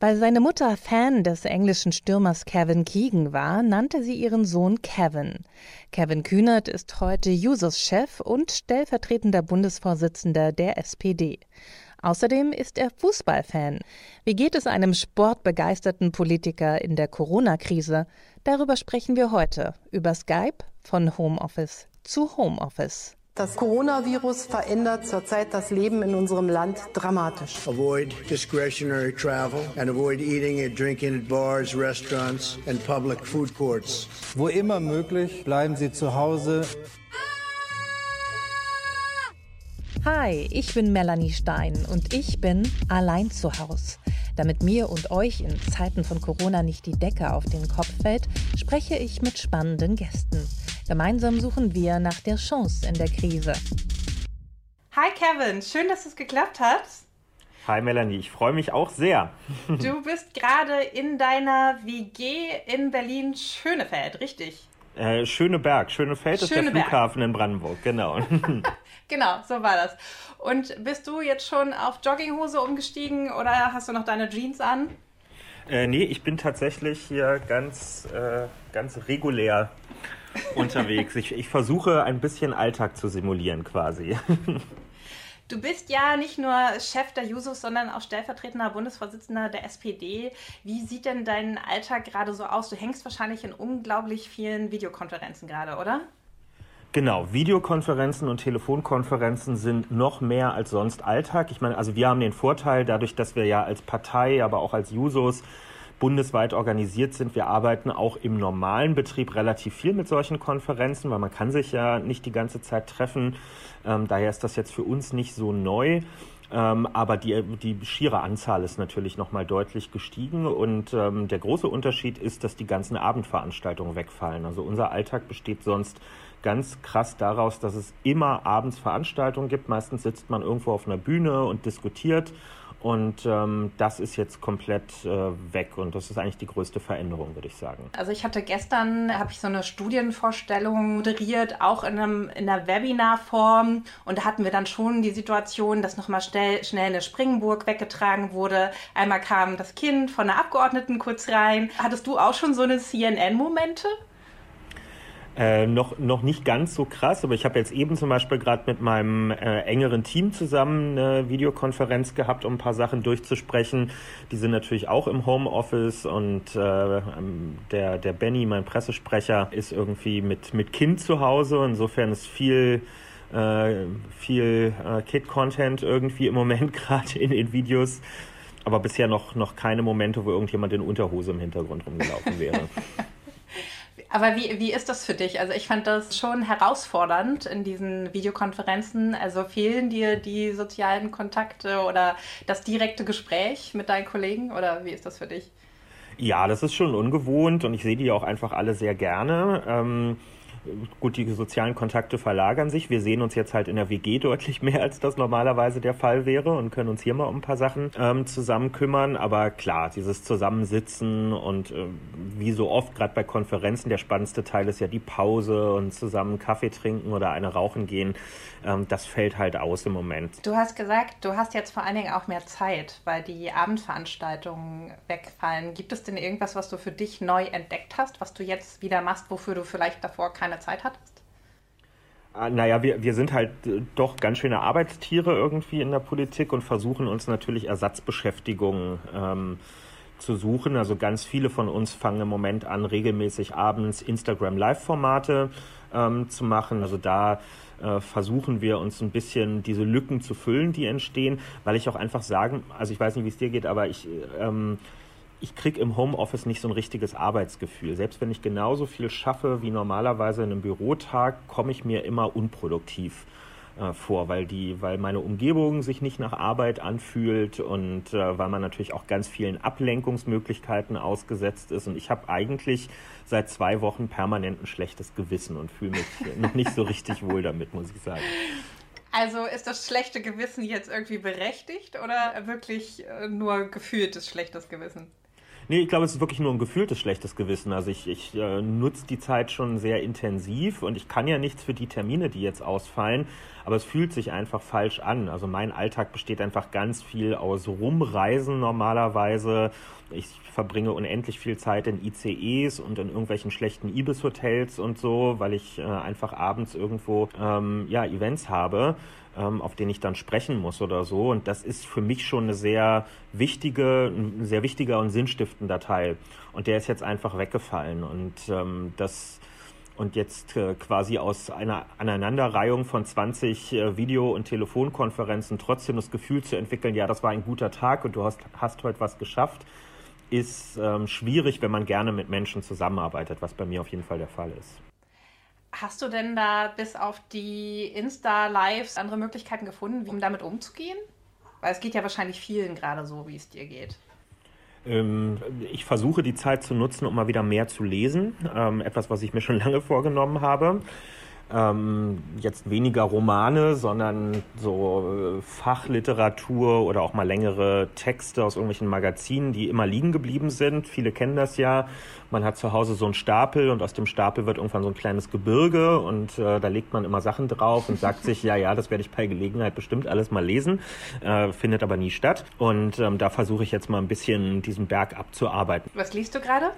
Weil seine Mutter Fan des englischen Stürmers Kevin Keegan war, nannte sie ihren Sohn Kevin. Kevin Kühnert ist heute Jusos-Chef und stellvertretender Bundesvorsitzender der SPD. Außerdem ist er Fußballfan. Wie geht es einem sportbegeisterten Politiker in der Corona-Krise? Darüber sprechen wir heute über Skype von Homeoffice zu Homeoffice. Das Coronavirus verändert zurzeit das Leben in unserem Land dramatisch. Avoid discretionary travel and avoid eating and drinking at bars, restaurants and public food courts. Wo immer möglich, bleiben Sie zu Hause. Hi, ich bin Melanie Stein und ich bin allein zu Hause. Damit mir und euch in Zeiten von Corona nicht die Decke auf den Kopf fällt, spreche ich mit spannenden Gästen. Gemeinsam suchen wir nach der Chance in der Krise. Hi Kevin, schön, dass es geklappt hat. Hi Melanie, ich freue mich auch sehr. Du bist gerade in deiner WG in Berlin Schönefeld, richtig? Äh, Schöneberg. Schönefeld ist Schöneberg. der Flughafen in Brandenburg, genau. genau, so war das. Und bist du jetzt schon auf Jogginghose umgestiegen oder hast du noch deine Jeans an? Äh, nee, ich bin tatsächlich hier ganz, äh, ganz regulär unterwegs. Ich, ich versuche ein bisschen Alltag zu simulieren quasi. Du bist ja nicht nur Chef der Jusos, sondern auch stellvertretender Bundesvorsitzender der SPD. Wie sieht denn dein Alltag gerade so aus? Du hängst wahrscheinlich in unglaublich vielen Videokonferenzen gerade, oder? Genau, Videokonferenzen und Telefonkonferenzen sind noch mehr als sonst Alltag. Ich meine, also wir haben den Vorteil, dadurch, dass wir ja als Partei, aber auch als Jusos bundesweit organisiert sind. Wir arbeiten auch im normalen Betrieb relativ viel mit solchen Konferenzen, weil man kann sich ja nicht die ganze Zeit treffen. Ähm, daher ist das jetzt für uns nicht so neu. Ähm, aber die, die schiere Anzahl ist natürlich nochmal deutlich gestiegen. Und ähm, der große Unterschied ist, dass die ganzen Abendveranstaltungen wegfallen. Also unser Alltag besteht sonst ganz krass daraus, dass es immer abends Veranstaltungen gibt. Meistens sitzt man irgendwo auf einer Bühne und diskutiert und ähm, das ist jetzt komplett äh, weg und das ist eigentlich die größte Veränderung, würde ich sagen. Also ich hatte gestern, habe ich so eine Studienvorstellung moderiert, auch in, einem, in einer Webinarform und da hatten wir dann schon die Situation, dass nochmal schnell, schnell eine Springburg weggetragen wurde. Einmal kam das Kind von der Abgeordneten kurz rein. Hattest du auch schon so eine CNN-Momente? Äh, noch, noch nicht ganz so krass, aber ich habe jetzt eben zum Beispiel gerade mit meinem äh, engeren Team zusammen eine Videokonferenz gehabt, um ein paar Sachen durchzusprechen. Die sind natürlich auch im Homeoffice und äh, ähm, der, der Benny, mein Pressesprecher, ist irgendwie mit, mit Kind zu Hause. Insofern ist viel äh, viel äh, Kid-Content irgendwie im Moment gerade in den Videos. Aber bisher noch, noch keine Momente, wo irgendjemand in Unterhose im Hintergrund rumgelaufen wäre. Aber wie, wie ist das für dich? Also ich fand das schon herausfordernd in diesen Videokonferenzen. Also fehlen dir die sozialen Kontakte oder das direkte Gespräch mit deinen Kollegen oder wie ist das für dich? Ja, das ist schon ungewohnt und ich sehe die auch einfach alle sehr gerne. Ähm gut, die sozialen Kontakte verlagern sich. Wir sehen uns jetzt halt in der WG deutlich mehr, als das normalerweise der Fall wäre und können uns hier mal um ein paar Sachen ähm, zusammen kümmern. Aber klar, dieses Zusammensitzen und äh, wie so oft, gerade bei Konferenzen, der spannendste Teil ist ja die Pause und zusammen Kaffee trinken oder eine rauchen gehen. Ähm, das fällt halt aus im Moment. Du hast gesagt, du hast jetzt vor allen Dingen auch mehr Zeit, weil die Abendveranstaltungen wegfallen. Gibt es denn irgendwas, was du für dich neu entdeckt hast, was du jetzt wieder machst, wofür du vielleicht davor keine Zeit hattest? Ah, naja, wir, wir sind halt äh, doch ganz schöne Arbeitstiere irgendwie in der Politik und versuchen uns natürlich Ersatzbeschäftigungen ähm, zu suchen. Also ganz viele von uns fangen im Moment an, regelmäßig abends Instagram-Live-Formate ähm, zu machen. Also da äh, versuchen wir uns ein bisschen diese Lücken zu füllen, die entstehen, weil ich auch einfach sagen, also ich weiß nicht, wie es dir geht, aber ich ähm, ich kriege im Homeoffice nicht so ein richtiges Arbeitsgefühl. Selbst wenn ich genauso viel schaffe wie normalerweise in einem Bürotag, komme ich mir immer unproduktiv äh, vor, weil die, weil meine Umgebung sich nicht nach Arbeit anfühlt und äh, weil man natürlich auch ganz vielen Ablenkungsmöglichkeiten ausgesetzt ist. Und ich habe eigentlich seit zwei Wochen permanent ein schlechtes Gewissen und fühle mich noch nicht so richtig wohl damit, muss ich sagen. Also ist das schlechte Gewissen jetzt irgendwie berechtigt oder wirklich äh, nur gefühltes schlechtes Gewissen? Nee, ich glaube, es ist wirklich nur ein gefühltes schlechtes Gewissen. Also ich, ich äh, nutze die Zeit schon sehr intensiv und ich kann ja nichts für die Termine, die jetzt ausfallen, aber es fühlt sich einfach falsch an. Also mein Alltag besteht einfach ganz viel aus Rumreisen normalerweise. Ich verbringe unendlich viel Zeit in ICEs und in irgendwelchen schlechten Ibis-Hotels und so, weil ich äh, einfach abends irgendwo ähm, ja, Events habe ähm, auf denen ich dann sprechen muss oder so. Und das ist für mich schon eine sehr wichtige, ein sehr wichtiger und sinnstiftender Teil. Und der ist jetzt einfach weggefallen. Und ähm, das und jetzt äh, quasi aus einer Aneinanderreihung von 20 äh, Video- und Telefonkonferenzen trotzdem das Gefühl zu entwickeln, ja, das war ein guter Tag und du hast, hast heute was geschafft, ist ähm, schwierig, wenn man gerne mit Menschen zusammenarbeitet, was bei mir auf jeden Fall der Fall ist. Hast du denn da bis auf die Insta-Lives andere Möglichkeiten gefunden, um damit umzugehen? Weil es geht ja wahrscheinlich vielen gerade so, wie es dir geht. Ähm, ich versuche die Zeit zu nutzen, um mal wieder mehr zu lesen. Ähm, etwas, was ich mir schon lange vorgenommen habe ähm, jetzt weniger Romane, sondern so äh, Fachliteratur oder auch mal längere Texte aus irgendwelchen Magazinen, die immer liegen geblieben sind. Viele kennen das ja. Man hat zu Hause so einen Stapel und aus dem Stapel wird irgendwann so ein kleines Gebirge und äh, da legt man immer Sachen drauf und sagt sich, ja, ja, das werde ich bei Gelegenheit bestimmt alles mal lesen, äh, findet aber nie statt. Und ähm, da versuche ich jetzt mal ein bisschen diesen Berg abzuarbeiten. Was liest du gerade?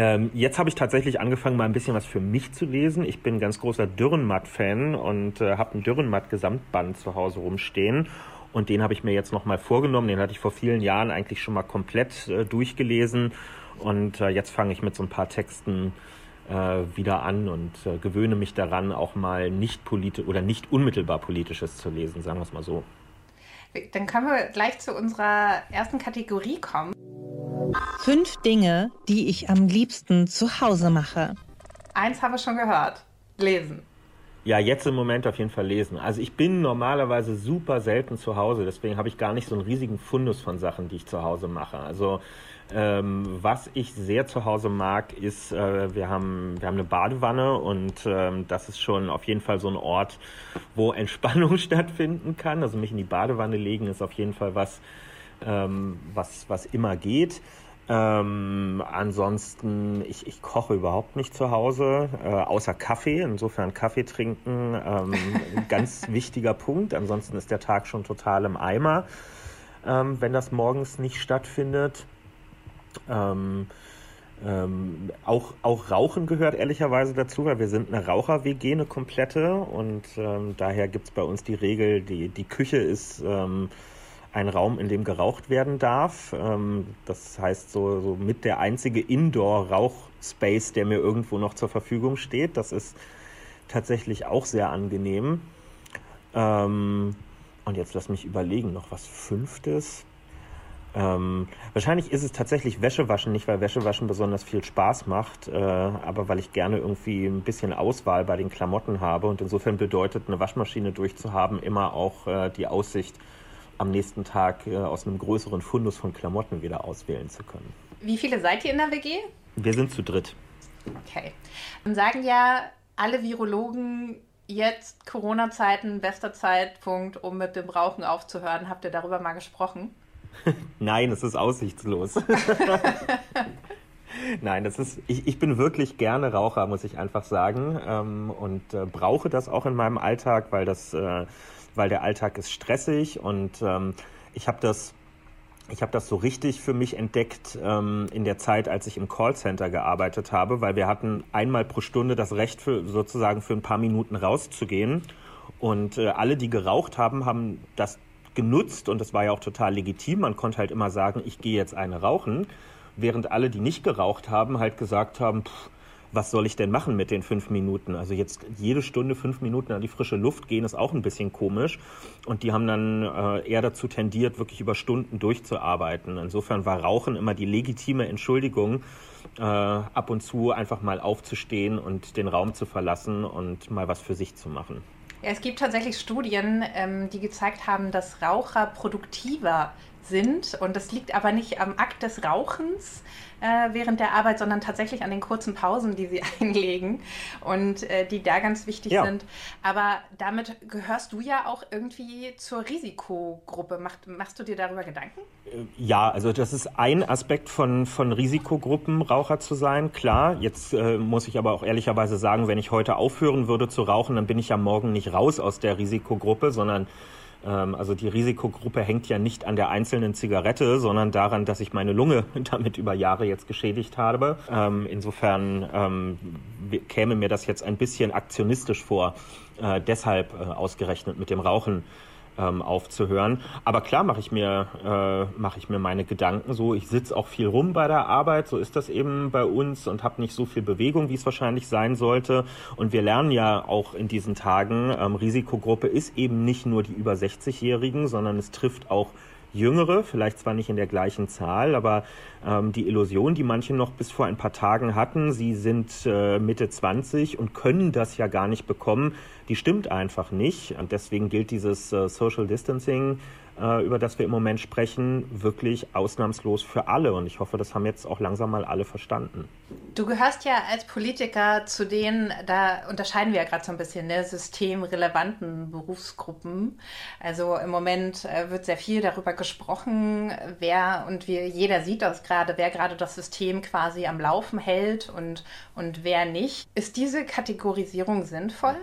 Ähm, jetzt habe ich tatsächlich angefangen, mal ein bisschen was für mich zu lesen. Ich bin ein ganz großer Dürrenmatt-Fan und äh, habe einen Dürrenmatt-Gesamtband zu Hause rumstehen. Und den habe ich mir jetzt nochmal vorgenommen. Den hatte ich vor vielen Jahren eigentlich schon mal komplett äh, durchgelesen. Und äh, jetzt fange ich mit so ein paar Texten äh, wieder an und äh, gewöhne mich daran, auch mal nicht politisch oder nicht unmittelbar politisches zu lesen, sagen wir es mal so. Dann können wir gleich zu unserer ersten Kategorie kommen. Fünf Dinge, die ich am liebsten zu Hause mache. Eins habe ich schon gehört. Lesen. Ja, jetzt im Moment auf jeden Fall lesen. Also ich bin normalerweise super selten zu Hause, deswegen habe ich gar nicht so einen riesigen Fundus von Sachen, die ich zu Hause mache. Also ähm, was ich sehr zu Hause mag, ist, äh, wir, haben, wir haben eine Badewanne und ähm, das ist schon auf jeden Fall so ein Ort, wo Entspannung stattfinden kann. Also mich in die Badewanne legen ist auf jeden Fall was, ähm, was, was immer geht. Ähm, ansonsten, ich, ich koche überhaupt nicht zu Hause, äh, außer Kaffee. Insofern Kaffee trinken, ähm, ganz wichtiger Punkt. Ansonsten ist der Tag schon total im Eimer, ähm, wenn das morgens nicht stattfindet. Ähm, ähm, auch, auch Rauchen gehört ehrlicherweise dazu, weil wir sind eine Raucher-WG, eine komplette. Und ähm, daher gibt es bei uns die Regel, die, die Küche ist ein Raum, in dem geraucht werden darf. Ähm, das heißt, so, so mit der einzige Indoor-Rauchspace, der mir irgendwo noch zur Verfügung steht. Das ist tatsächlich auch sehr angenehm. Ähm, und jetzt lass mich überlegen, noch was Fünftes. Ähm, wahrscheinlich ist es tatsächlich Wäschewaschen, nicht weil Wäschewaschen besonders viel Spaß macht, äh, aber weil ich gerne irgendwie ein bisschen Auswahl bei den Klamotten habe und insofern bedeutet eine Waschmaschine durchzuhaben immer auch äh, die Aussicht am nächsten Tag äh, aus einem größeren Fundus von Klamotten wieder auswählen zu können. Wie viele seid ihr in der WG? Wir sind zu dritt. Okay. Dann sagen ja alle Virologen jetzt Corona-Zeiten, bester Zeitpunkt, um mit dem Rauchen aufzuhören. Habt ihr darüber mal gesprochen? Nein, es ist aussichtslos. Nein, das ist, ich, ich bin wirklich gerne Raucher, muss ich einfach sagen. Ähm, und äh, brauche das auch in meinem Alltag, weil das äh, weil der Alltag ist stressig und ähm, ich habe das ich das so richtig für mich entdeckt ähm, in der Zeit, als ich im Callcenter gearbeitet habe, weil wir hatten einmal pro Stunde das Recht, für, sozusagen für ein paar Minuten rauszugehen. Und äh, alle, die geraucht haben, haben das genutzt und das war ja auch total legitim. Man konnte halt immer sagen, ich gehe jetzt eine rauchen, während alle, die nicht geraucht haben, halt gesagt haben, pff, was soll ich denn machen mit den fünf Minuten? Also jetzt jede Stunde fünf Minuten an die frische Luft gehen, ist auch ein bisschen komisch. Und die haben dann äh, eher dazu tendiert, wirklich über Stunden durchzuarbeiten. Insofern war Rauchen immer die legitime Entschuldigung, äh, ab und zu einfach mal aufzustehen und den Raum zu verlassen und mal was für sich zu machen. Ja, es gibt tatsächlich Studien, ähm, die gezeigt haben, dass Raucher produktiver sind. Und das liegt aber nicht am Akt des Rauchens äh, während der Arbeit, sondern tatsächlich an den kurzen Pausen, die sie einlegen und äh, die da ganz wichtig ja. sind. Aber damit gehörst du ja auch irgendwie zur Risikogruppe. Mach, machst du dir darüber Gedanken? Äh, ja, also das ist ein Aspekt von, von Risikogruppen, Raucher zu sein, klar. Jetzt äh, muss ich aber auch ehrlicherweise sagen, wenn ich heute aufhören würde zu rauchen, dann bin ich ja morgen nicht raus aus der Risikogruppe, sondern also die Risikogruppe hängt ja nicht an der einzelnen Zigarette, sondern daran, dass ich meine Lunge damit über Jahre jetzt geschädigt habe. Ähm, insofern ähm, käme mir das jetzt ein bisschen aktionistisch vor, äh, deshalb äh, ausgerechnet mit dem Rauchen ähm, aufzuhören. Aber klar mache ich mir äh, mache ich mir meine Gedanken so. Ich sitze auch viel rum bei der Arbeit, so ist das eben bei uns und habe nicht so viel Bewegung, wie es wahrscheinlich sein sollte. Und wir lernen ja auch in diesen Tagen, ähm, Risikogruppe ist eben nicht nur die über 60-Jährigen, sondern es trifft auch Jüngere, vielleicht zwar nicht in der gleichen Zahl, aber ähm, die Illusion, die manche noch bis vor ein paar Tagen hatten, sie sind äh, Mitte 20 und können das ja gar nicht bekommen, die stimmt einfach nicht. Und deswegen gilt dieses äh, Social Distancing über das wir im Moment sprechen, wirklich ausnahmslos für alle. Und ich hoffe, das haben jetzt auch langsam mal alle verstanden. Du gehörst ja als Politiker zu den, da unterscheiden wir ja gerade so ein bisschen, ne, systemrelevanten Berufsgruppen. Also im Moment äh, wird sehr viel darüber gesprochen, wer und wir, jeder sieht das gerade, wer gerade das System quasi am Laufen hält und, und wer nicht. Ist diese Kategorisierung sinnvoll?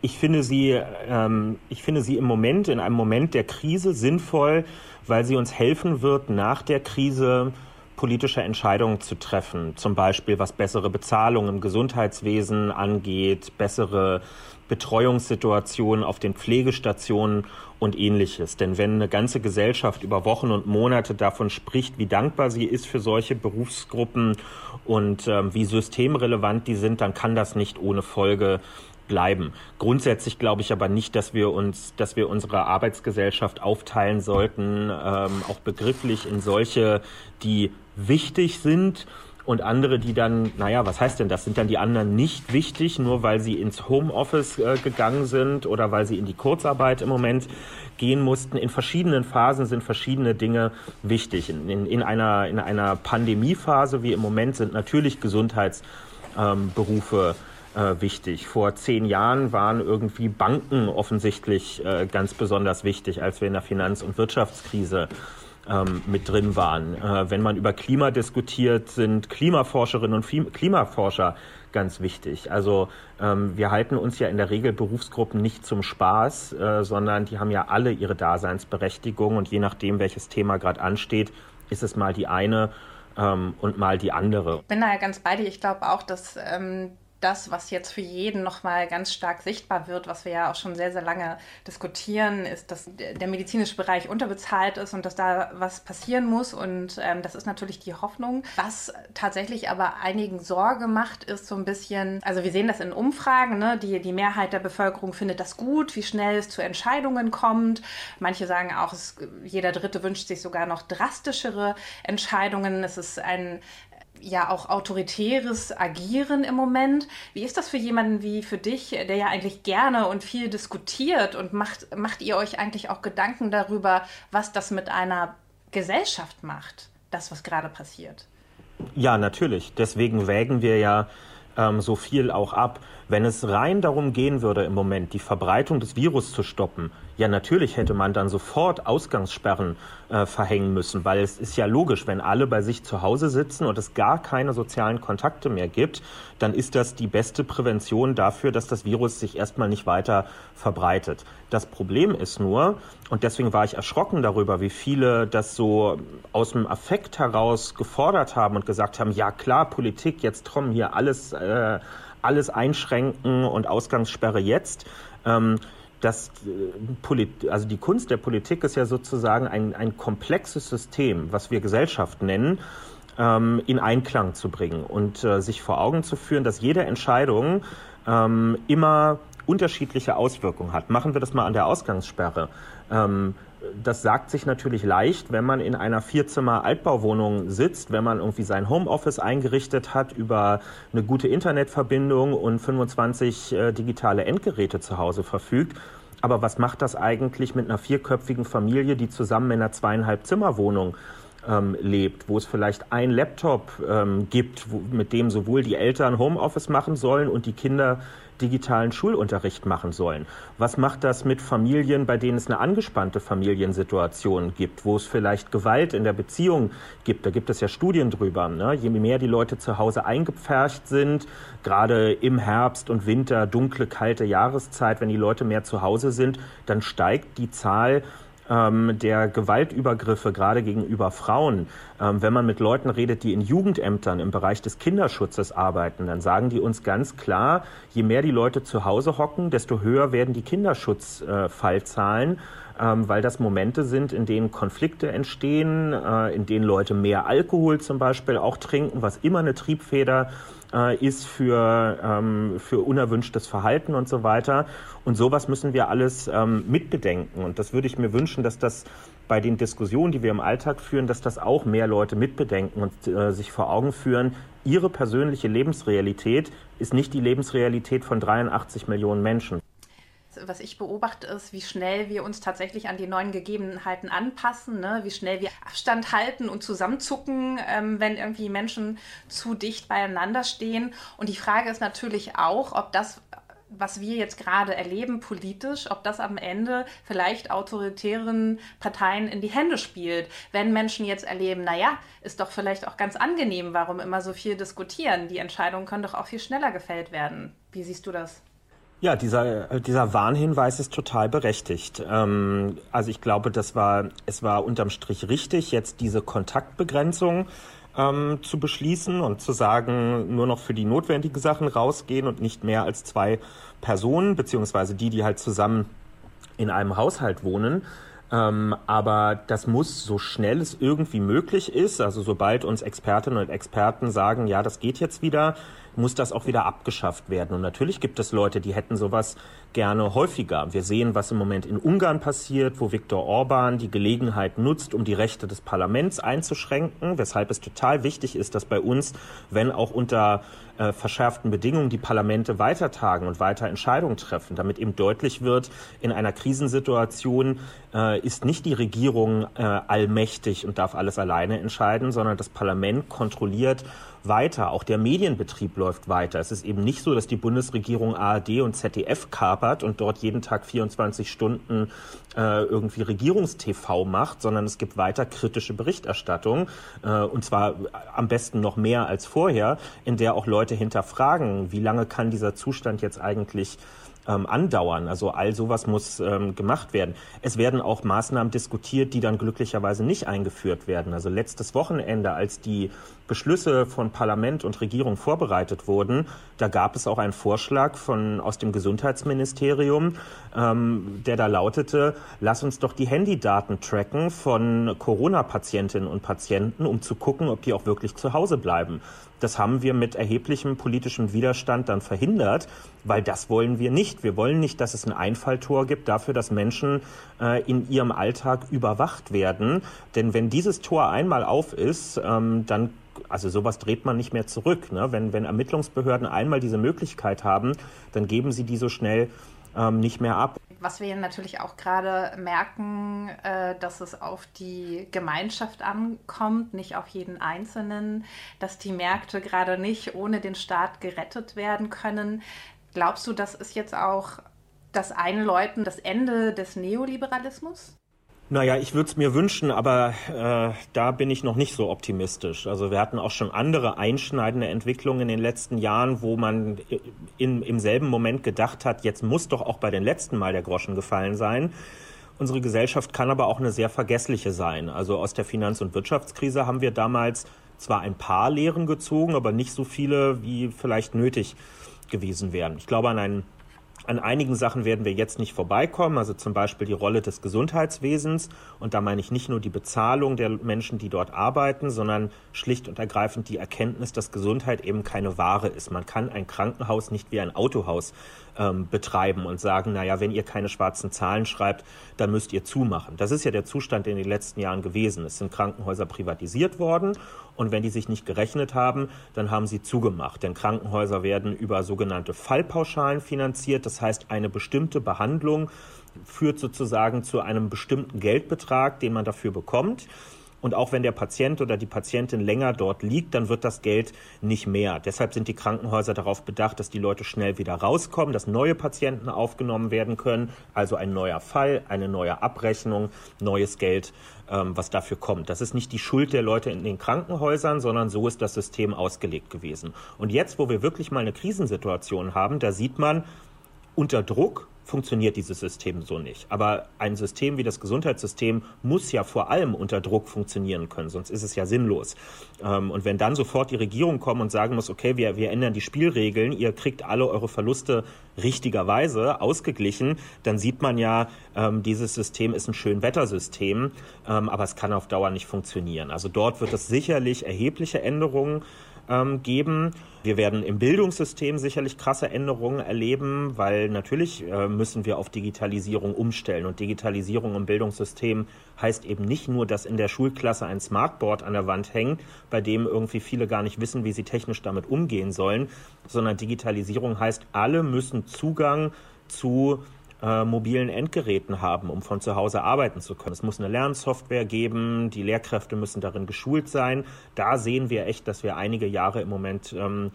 Ich finde sie, ähm, ich finde sie im Moment, in einem Moment der Krise sinnvoll, weil sie uns helfen wird, nach der Krise politische Entscheidungen zu treffen. Zum Beispiel, was bessere Bezahlung im Gesundheitswesen angeht, bessere Betreuungssituationen auf den Pflegestationen und ähnliches. Denn wenn eine ganze Gesellschaft über Wochen und Monate davon spricht, wie dankbar sie ist für solche Berufsgruppen und ähm, wie systemrelevant die sind, dann kann das nicht ohne Folge bleiben. Grundsätzlich glaube ich aber nicht, dass wir uns, dass wir unsere Arbeitsgesellschaft aufteilen sollten, ähm, auch begrifflich in solche, die wichtig sind und andere, die dann, naja, was heißt denn das? Sind dann die anderen nicht wichtig, nur weil sie ins Homeoffice äh, gegangen sind oder weil sie in die Kurzarbeit im Moment gehen mussten? In verschiedenen Phasen sind verschiedene Dinge wichtig. In, in, in einer, in einer Pandemiephase wie im Moment sind natürlich Gesundheitsberufe ähm, äh, wichtig. Vor zehn Jahren waren irgendwie Banken offensichtlich äh, ganz besonders wichtig, als wir in der Finanz- und Wirtschaftskrise ähm, mit drin waren. Äh, wenn man über Klima diskutiert, sind Klimaforscherinnen und Klimaforscher ganz wichtig. Also ähm, wir halten uns ja in der Regel Berufsgruppen nicht zum Spaß, äh, sondern die haben ja alle ihre Daseinsberechtigung und je nachdem, welches Thema gerade ansteht, ist es mal die eine ähm, und mal die andere. Ich bin da ja ganz bei dir. Ich glaube auch, dass das, was jetzt für jeden nochmal ganz stark sichtbar wird, was wir ja auch schon sehr, sehr lange diskutieren, ist, dass der medizinische Bereich unterbezahlt ist und dass da was passieren muss. Und ähm, das ist natürlich die Hoffnung. Was tatsächlich aber einigen Sorge macht, ist so ein bisschen, also wir sehen das in Umfragen, ne? die, die Mehrheit der Bevölkerung findet das gut, wie schnell es zu Entscheidungen kommt. Manche sagen auch, es, jeder Dritte wünscht sich sogar noch drastischere Entscheidungen. Es ist ein ja auch autoritäres Agieren im Moment. Wie ist das für jemanden wie für dich, der ja eigentlich gerne und viel diskutiert und macht, macht ihr euch eigentlich auch Gedanken darüber, was das mit einer Gesellschaft macht, das, was gerade passiert? Ja, natürlich. Deswegen wägen wir ja ähm, so viel auch ab. Wenn es rein darum gehen würde im Moment, die Verbreitung des Virus zu stoppen, ja natürlich hätte man dann sofort Ausgangssperren äh, verhängen müssen, weil es ist ja logisch, wenn alle bei sich zu Hause sitzen und es gar keine sozialen Kontakte mehr gibt, dann ist das die beste Prävention dafür, dass das Virus sich erstmal nicht weiter verbreitet. Das Problem ist nur, und deswegen war ich erschrocken darüber, wie viele das so aus dem Affekt heraus gefordert haben und gesagt haben, ja klar, Politik, jetzt Tom hier alles, äh, alles einschränken und Ausgangssperre jetzt. Ähm, das, äh, also die Kunst der Politik ist ja sozusagen ein, ein komplexes System, was wir Gesellschaft nennen, ähm, in Einklang zu bringen und äh, sich vor Augen zu führen, dass jede Entscheidung ähm, immer unterschiedliche Auswirkungen hat. Machen wir das mal an der Ausgangssperre. Ähm, das sagt sich natürlich leicht, wenn man in einer Vierzimmer-Altbauwohnung sitzt, wenn man irgendwie sein Homeoffice eingerichtet hat über eine gute Internetverbindung und 25 äh, digitale Endgeräte zu Hause verfügt. Aber was macht das eigentlich mit einer vierköpfigen Familie, die zusammen in einer zweieinhalb Zimmerwohnung ähm, lebt, wo es vielleicht ein Laptop ähm, gibt, wo, mit dem sowohl die Eltern Homeoffice machen sollen und die Kinder digitalen Schulunterricht machen sollen? Was macht das mit Familien, bei denen es eine angespannte Familiensituation gibt, wo es vielleicht Gewalt in der Beziehung gibt? Da gibt es ja Studien drüber. Ne? Je mehr die Leute zu Hause eingepfercht sind, gerade im Herbst und Winter, dunkle, kalte Jahreszeit, wenn die Leute mehr zu Hause sind, dann steigt die Zahl ähm, der Gewaltübergriffe gerade gegenüber Frauen. Ähm, wenn man mit Leuten redet, die in Jugendämtern im Bereich des Kinderschutzes arbeiten, dann sagen die uns ganz klar, je mehr die Leute zu Hause hocken, desto höher werden die Kinderschutzfallzahlen. Ähm, weil das Momente sind, in denen Konflikte entstehen, äh, in denen Leute mehr Alkohol zum Beispiel auch trinken, was immer eine Triebfeder äh, ist für, ähm, für unerwünschtes Verhalten und so weiter. Und sowas müssen wir alles ähm, mitbedenken. Und das würde ich mir wünschen, dass das bei den Diskussionen, die wir im Alltag führen, dass das auch mehr Leute mitbedenken und äh, sich vor Augen führen, ihre persönliche Lebensrealität ist nicht die Lebensrealität von 83 Millionen Menschen was ich beobachte, ist, wie schnell wir uns tatsächlich an die neuen Gegebenheiten anpassen, ne? wie schnell wir Abstand halten und zusammenzucken, ähm, wenn irgendwie Menschen zu dicht beieinander stehen. Und die Frage ist natürlich auch, ob das was wir jetzt gerade erleben politisch, ob das am Ende vielleicht autoritären Parteien in die Hände spielt. Wenn Menschen jetzt erleben, naja, ist doch vielleicht auch ganz angenehm, warum immer so viel diskutieren. Die Entscheidungen können doch auch viel schneller gefällt werden. Wie siehst du das? Ja, dieser, dieser Warnhinweis ist total berechtigt. Ähm, also ich glaube, das war, es war unterm Strich richtig, jetzt diese Kontaktbegrenzung ähm, zu beschließen und zu sagen, nur noch für die notwendigen Sachen rausgehen und nicht mehr als zwei Personen, beziehungsweise die, die halt zusammen in einem Haushalt wohnen. Ähm, aber das muss so schnell es irgendwie möglich ist, also sobald uns Expertinnen und Experten sagen, ja, das geht jetzt wieder, muss das auch wieder abgeschafft werden. Und natürlich gibt es Leute, die hätten sowas gerne häufiger. Wir sehen, was im Moment in Ungarn passiert, wo Viktor Orban die Gelegenheit nutzt, um die Rechte des Parlaments einzuschränken, weshalb es total wichtig ist, dass bei uns, wenn auch unter äh, verschärften Bedingungen, die Parlamente weitertagen und weiter Entscheidungen treffen, damit eben deutlich wird, in einer Krisensituation äh, ist nicht die Regierung äh, allmächtig und darf alles alleine entscheiden, sondern das Parlament kontrolliert weiter. Auch der Medienbetrieb läuft weiter. Es ist eben nicht so, dass die Bundesregierung ARD und ZDF kapert und dort jeden Tag 24 Stunden äh, irgendwie Regierungstv macht, sondern es gibt weiter kritische Berichterstattung äh, und zwar am besten noch mehr als vorher, in der auch Leute hinterfragen, wie lange kann dieser Zustand jetzt eigentlich ähm, andauern. Also all sowas muss ähm, gemacht werden. Es werden auch Maßnahmen diskutiert, die dann glücklicherweise nicht eingeführt werden. Also letztes Wochenende, als die Beschlüsse von Parlament und Regierung vorbereitet wurden, da gab es auch einen Vorschlag von aus dem Gesundheitsministerium, ähm, der da lautete: Lass uns doch die Handydaten tracken von Corona-Patientinnen und Patienten, um zu gucken, ob die auch wirklich zu Hause bleiben. Das haben wir mit erheblichem politischem Widerstand dann verhindert, weil das wollen wir nicht. Wir wollen nicht, dass es ein Einfalltor gibt dafür, dass Menschen äh, in ihrem Alltag überwacht werden. Denn wenn dieses Tor einmal auf ist, ähm, dann also sowas dreht man nicht mehr zurück. Ne? Wenn, wenn Ermittlungsbehörden einmal diese Möglichkeit haben, dann geben sie die so schnell ähm, nicht mehr ab. Was wir natürlich auch gerade merken, äh, dass es auf die Gemeinschaft ankommt, nicht auf jeden Einzelnen, dass die Märkte gerade nicht ohne den Staat gerettet werden können. Glaubst du, das ist jetzt auch das Einläuten, das Ende des Neoliberalismus? Naja, ich würde es mir wünschen, aber äh, da bin ich noch nicht so optimistisch. Also wir hatten auch schon andere einschneidende Entwicklungen in den letzten Jahren, wo man in, im selben Moment gedacht hat, jetzt muss doch auch bei den letzten Mal der Groschen gefallen sein. Unsere Gesellschaft kann aber auch eine sehr vergessliche sein. Also aus der Finanz- und Wirtschaftskrise haben wir damals zwar ein paar Lehren gezogen, aber nicht so viele, wie vielleicht nötig gewesen wären. Ich glaube an einen an einigen Sachen werden wir jetzt nicht vorbeikommen, also zum Beispiel die Rolle des Gesundheitswesens. Und da meine ich nicht nur die Bezahlung der Menschen, die dort arbeiten, sondern schlicht und ergreifend die Erkenntnis, dass Gesundheit eben keine Ware ist. Man kann ein Krankenhaus nicht wie ein Autohaus ähm, betreiben und sagen, naja, wenn ihr keine schwarzen Zahlen schreibt, dann müsst ihr zumachen. Das ist ja der Zustand in den letzten Jahren gewesen. Es sind Krankenhäuser privatisiert worden und wenn die sich nicht gerechnet haben, dann haben sie zugemacht. Denn Krankenhäuser werden über sogenannte Fallpauschalen finanziert. Das heißt, eine bestimmte Behandlung führt sozusagen zu einem bestimmten Geldbetrag, den man dafür bekommt. Und auch wenn der Patient oder die Patientin länger dort liegt, dann wird das Geld nicht mehr. Deshalb sind die Krankenhäuser darauf bedacht, dass die Leute schnell wieder rauskommen, dass neue Patienten aufgenommen werden können. Also ein neuer Fall, eine neue Abrechnung, neues Geld, ähm, was dafür kommt. Das ist nicht die Schuld der Leute in den Krankenhäusern, sondern so ist das System ausgelegt gewesen. Und jetzt, wo wir wirklich mal eine Krisensituation haben, da sieht man, unter Druck funktioniert dieses System so nicht. Aber ein System wie das Gesundheitssystem muss ja vor allem unter Druck funktionieren können, sonst ist es ja sinnlos. Ähm, und wenn dann sofort die Regierung kommt und sagen muss, okay, wir, wir ändern die Spielregeln, ihr kriegt alle eure Verluste richtigerweise ausgeglichen, dann sieht man ja, ähm, dieses System ist ein Schönwettersystem, ähm, aber es kann auf Dauer nicht funktionieren. Also dort wird es sicherlich erhebliche Änderungen ähm, geben. Wir werden im Bildungssystem sicherlich krasse Änderungen erleben, weil natürlich äh, müssen wir auf Digitalisierung umstellen. Und Digitalisierung im Bildungssystem heißt eben nicht nur, dass in der Schulklasse ein Smartboard an der Wand hängt, bei dem irgendwie viele gar nicht wissen, wie sie technisch damit umgehen sollen, sondern Digitalisierung heißt, alle müssen Zugang zu äh, mobilen Endgeräten haben, um von zu Hause arbeiten zu können. Es muss eine Lernsoftware geben, die Lehrkräfte müssen darin geschult sein. Da sehen wir echt, dass wir einige Jahre im Moment ähm,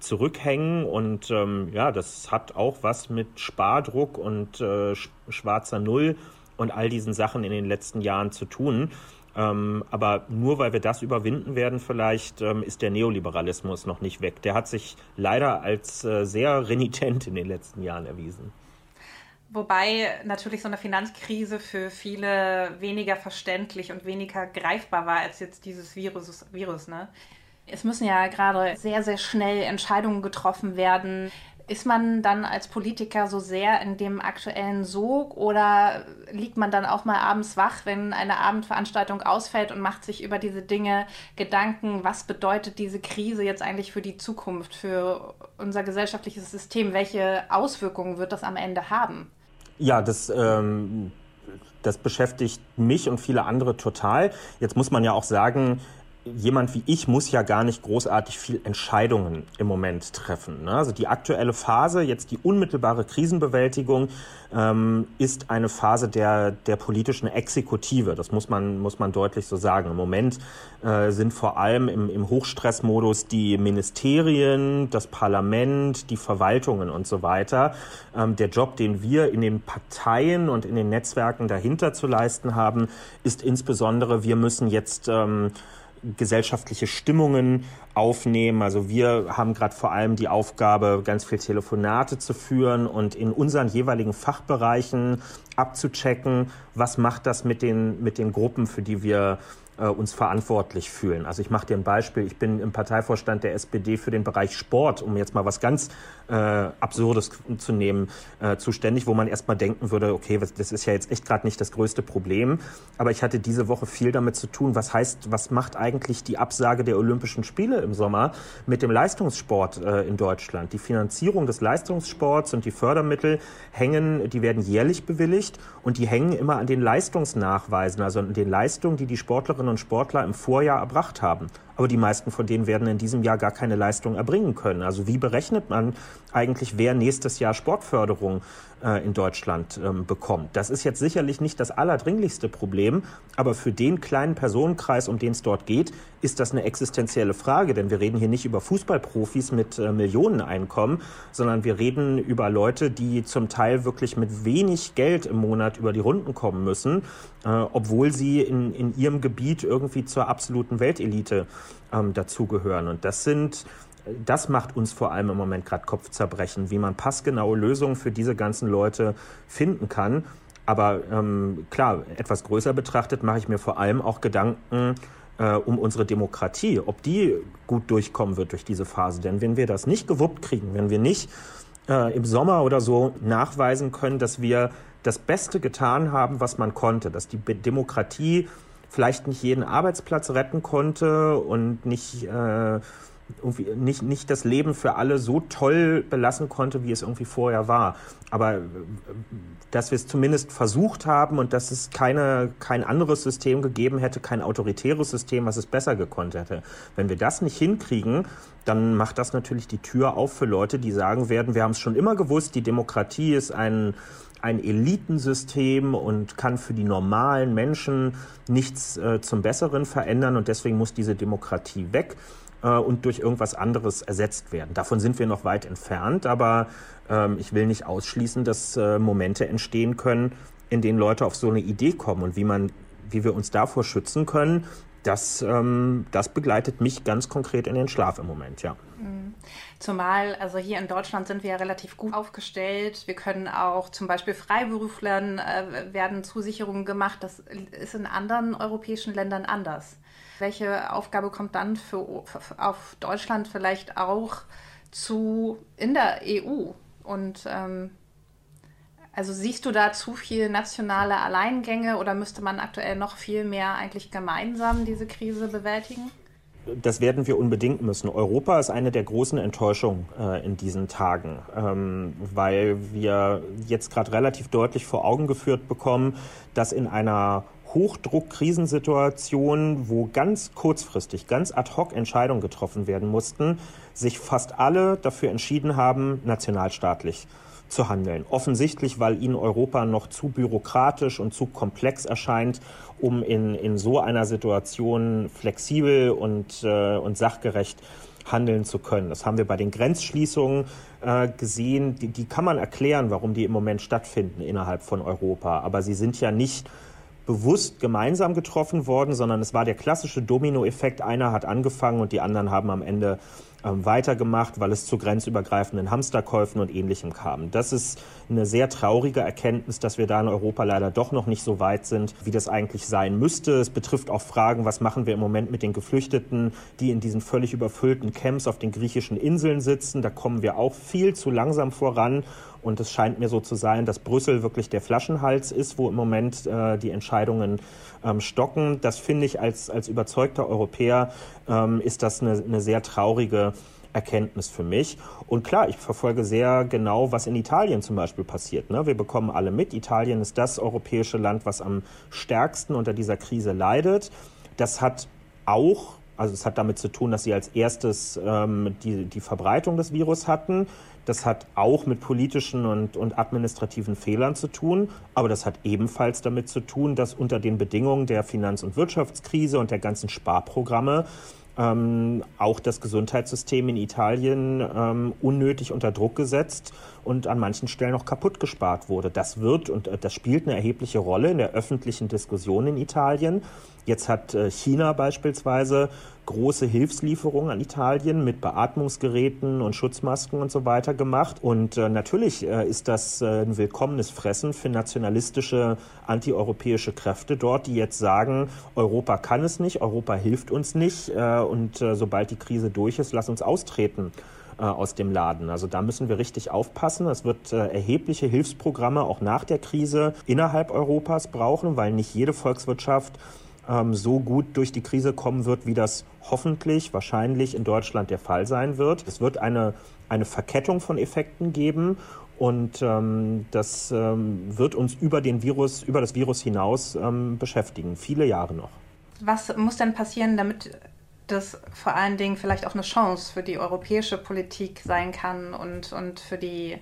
zurückhängen und ähm, ja, das hat auch was mit Spardruck und äh, schwarzer Null und all diesen Sachen in den letzten Jahren zu tun. Ähm, aber nur weil wir das überwinden werden, vielleicht ähm, ist der Neoliberalismus noch nicht weg. Der hat sich leider als äh, sehr renitent in den letzten Jahren erwiesen. Wobei natürlich so eine Finanzkrise für viele weniger verständlich und weniger greifbar war als jetzt dieses Virus. Virus ne? Es müssen ja gerade sehr, sehr schnell Entscheidungen getroffen werden. Ist man dann als Politiker so sehr in dem aktuellen Sog oder liegt man dann auch mal abends wach, wenn eine Abendveranstaltung ausfällt und macht sich über diese Dinge Gedanken, was bedeutet diese Krise jetzt eigentlich für die Zukunft, für unser gesellschaftliches System? Welche Auswirkungen wird das am Ende haben? Ja, das, ähm, das beschäftigt mich und viele andere total. Jetzt muss man ja auch sagen, jemand wie ich muss ja gar nicht großartig viel Entscheidungen im Moment treffen. Ne? Also die aktuelle Phase, jetzt die unmittelbare Krisenbewältigung, ähm, ist eine Phase der, der politischen Exekutive. Das muss man, muss man deutlich so sagen. Im Moment äh, sind vor allem im, im Hochstressmodus die Ministerien, das Parlament, die Verwaltungen und so weiter. Ähm, der Job, den wir in den Parteien und in den Netzwerken dahinter zu leisten haben, ist insbesondere, wir müssen jetzt ähm, gesellschaftliche Stimmungen aufnehmen. Also wir haben gerade vor allem die Aufgabe, ganz viel Telefonate zu führen und in unseren jeweiligen Fachbereichen abzuchecken, was macht das mit den, mit den Gruppen, für die wir äh, uns verantwortlich fühlen. Also ich mache dir ein Beispiel. Ich bin im Parteivorstand der SPD für den Bereich Sport, um jetzt mal was ganz äh, Absurdes zu nehmen, äh, zuständig, wo man erstmal denken würde, okay, das ist ja jetzt echt gerade nicht das größte Problem. Aber ich hatte diese Woche viel damit zu tun, was heißt, was macht eigentlich die Absage der Olympischen Spiele im Sommer mit dem Leistungssport äh, in Deutschland? Die Finanzierung des Leistungssports und die Fördermittel hängen, die werden jährlich bewilligt und die hängen immer an den Leistungsnachweisen, also an den Leistungen, die die Sportlerinnen und Sportler im Vorjahr erbracht haben aber die meisten von denen werden in diesem Jahr gar keine Leistung erbringen können. Also wie berechnet man eigentlich, wer nächstes Jahr Sportförderung äh, in Deutschland ähm, bekommt? Das ist jetzt sicherlich nicht das allerdringlichste Problem, aber für den kleinen Personenkreis, um den es dort geht, ist das eine existenzielle Frage, denn wir reden hier nicht über Fußballprofis mit äh, Millioneneinkommen, sondern wir reden über Leute, die zum Teil wirklich mit wenig Geld im Monat über die Runden kommen müssen, äh, obwohl sie in, in ihrem Gebiet irgendwie zur absoluten Weltelite ähm, dazugehören. Und das sind das macht uns vor allem im Moment gerade Kopfzerbrechen, wie man passgenaue Lösungen für diese ganzen Leute finden kann. Aber ähm, klar, etwas größer betrachtet mache ich mir vor allem auch Gedanken äh, um unsere Demokratie, ob die gut durchkommen wird durch diese Phase. Denn wenn wir das nicht gewuppt kriegen, wenn wir nicht äh, im Sommer oder so nachweisen können, dass wir das Beste getan haben, was man konnte, dass die Demokratie vielleicht nicht jeden Arbeitsplatz retten konnte und nicht, äh, irgendwie nicht, nicht das Leben für alle so toll belassen konnte, wie es irgendwie vorher war. Aber äh, dass wir es zumindest versucht haben und dass es keine, kein anderes System gegeben hätte, kein autoritäres System, was es besser gekonnt hätte. Wenn wir das nicht hinkriegen, dann macht das natürlich die Tür auf für Leute, die sagen werden, wir haben es schon immer gewusst, die Demokratie ist ein ein Elitensystem und kann für die normalen Menschen nichts äh, zum Besseren verändern und deswegen muss diese Demokratie weg und durch irgendwas anderes ersetzt werden. Davon sind wir noch weit entfernt, aber ähm, ich will nicht ausschließen, dass äh, Momente entstehen können, in denen Leute auf so eine Idee kommen und wie man, wie wir uns davor schützen können. Das, ähm, das begleitet mich ganz konkret in den Schlaf im Moment, ja. Mhm. Zumal, also hier in Deutschland sind wir ja relativ gut aufgestellt. Wir können auch zum Beispiel Freiberuflern äh, werden Zusicherungen gemacht. Das ist in anderen europäischen Ländern anders. Welche Aufgabe kommt dann für, für auf Deutschland vielleicht auch zu in der EU? Und ähm, also siehst du da zu viel nationale Alleingänge oder müsste man aktuell noch viel mehr eigentlich gemeinsam diese Krise bewältigen? das werden wir unbedingt müssen. Europa ist eine der großen Enttäuschungen äh, in diesen Tagen, ähm, weil wir jetzt gerade relativ deutlich vor Augen geführt bekommen, dass in einer Hochdruck-Krisensituation, wo ganz kurzfristig, ganz ad hoc Entscheidungen getroffen werden mussten, sich fast alle dafür entschieden haben, nationalstaatlich zu handeln. Offensichtlich, weil ihnen Europa noch zu bürokratisch und zu komplex erscheint, um in, in so einer Situation flexibel und, äh, und sachgerecht handeln zu können. Das haben wir bei den Grenzschließungen äh, gesehen. Die, die kann man erklären, warum die im Moment stattfinden innerhalb von Europa. Aber sie sind ja nicht bewusst gemeinsam getroffen worden, sondern es war der klassische Dominoeffekt. Einer hat angefangen und die anderen haben am Ende weitergemacht, weil es zu grenzübergreifenden Hamsterkäufen und Ähnlichem kam. Das ist eine sehr traurige Erkenntnis, dass wir da in Europa leider doch noch nicht so weit sind, wie das eigentlich sein müsste. Es betrifft auch Fragen, was machen wir im Moment mit den Geflüchteten, die in diesen völlig überfüllten Camps auf den griechischen Inseln sitzen. Da kommen wir auch viel zu langsam voran. Und es scheint mir so zu sein, dass Brüssel wirklich der Flaschenhals ist, wo im Moment äh, die Entscheidungen ähm, stocken. Das finde ich als, als überzeugter Europäer ähm, ist das eine, eine sehr traurige Erkenntnis für mich. Und klar, ich verfolge sehr genau, was in Italien zum Beispiel passiert. Ne? Wir bekommen alle mit. Italien ist das europäische Land, was am stärksten unter dieser Krise leidet. Das hat auch also es hat damit zu tun, dass sie als erstes ähm, die, die Verbreitung des Virus hatten. Das hat auch mit politischen und, und administrativen Fehlern zu tun, aber das hat ebenfalls damit zu tun, dass unter den Bedingungen der Finanz- und Wirtschaftskrise und der ganzen Sparprogramme ähm, auch das Gesundheitssystem in Italien ähm, unnötig unter Druck gesetzt und an manchen Stellen auch kaputt gespart wurde. Das wird und äh, das spielt eine erhebliche Rolle in der öffentlichen Diskussion in Italien. Jetzt hat äh, China beispielsweise große Hilfslieferungen an Italien mit Beatmungsgeräten und Schutzmasken und so weiter gemacht. Und äh, natürlich äh, ist das äh, ein willkommenes Fressen für nationalistische, antieuropäische Kräfte dort, die jetzt sagen, Europa kann es nicht, Europa hilft uns nicht äh, und äh, sobald die Krise durch ist, lass uns austreten aus dem Laden. Also da müssen wir richtig aufpassen. Es wird erhebliche Hilfsprogramme auch nach der Krise innerhalb Europas brauchen, weil nicht jede Volkswirtschaft ähm, so gut durch die Krise kommen wird, wie das hoffentlich, wahrscheinlich in Deutschland der Fall sein wird. Es wird eine, eine Verkettung von Effekten geben und ähm, das ähm, wird uns über den Virus, über das Virus hinaus ähm, beschäftigen, viele Jahre noch. Was muss denn passieren, damit das vor allen Dingen vielleicht auch eine Chance für die europäische Politik sein kann und, und für, die,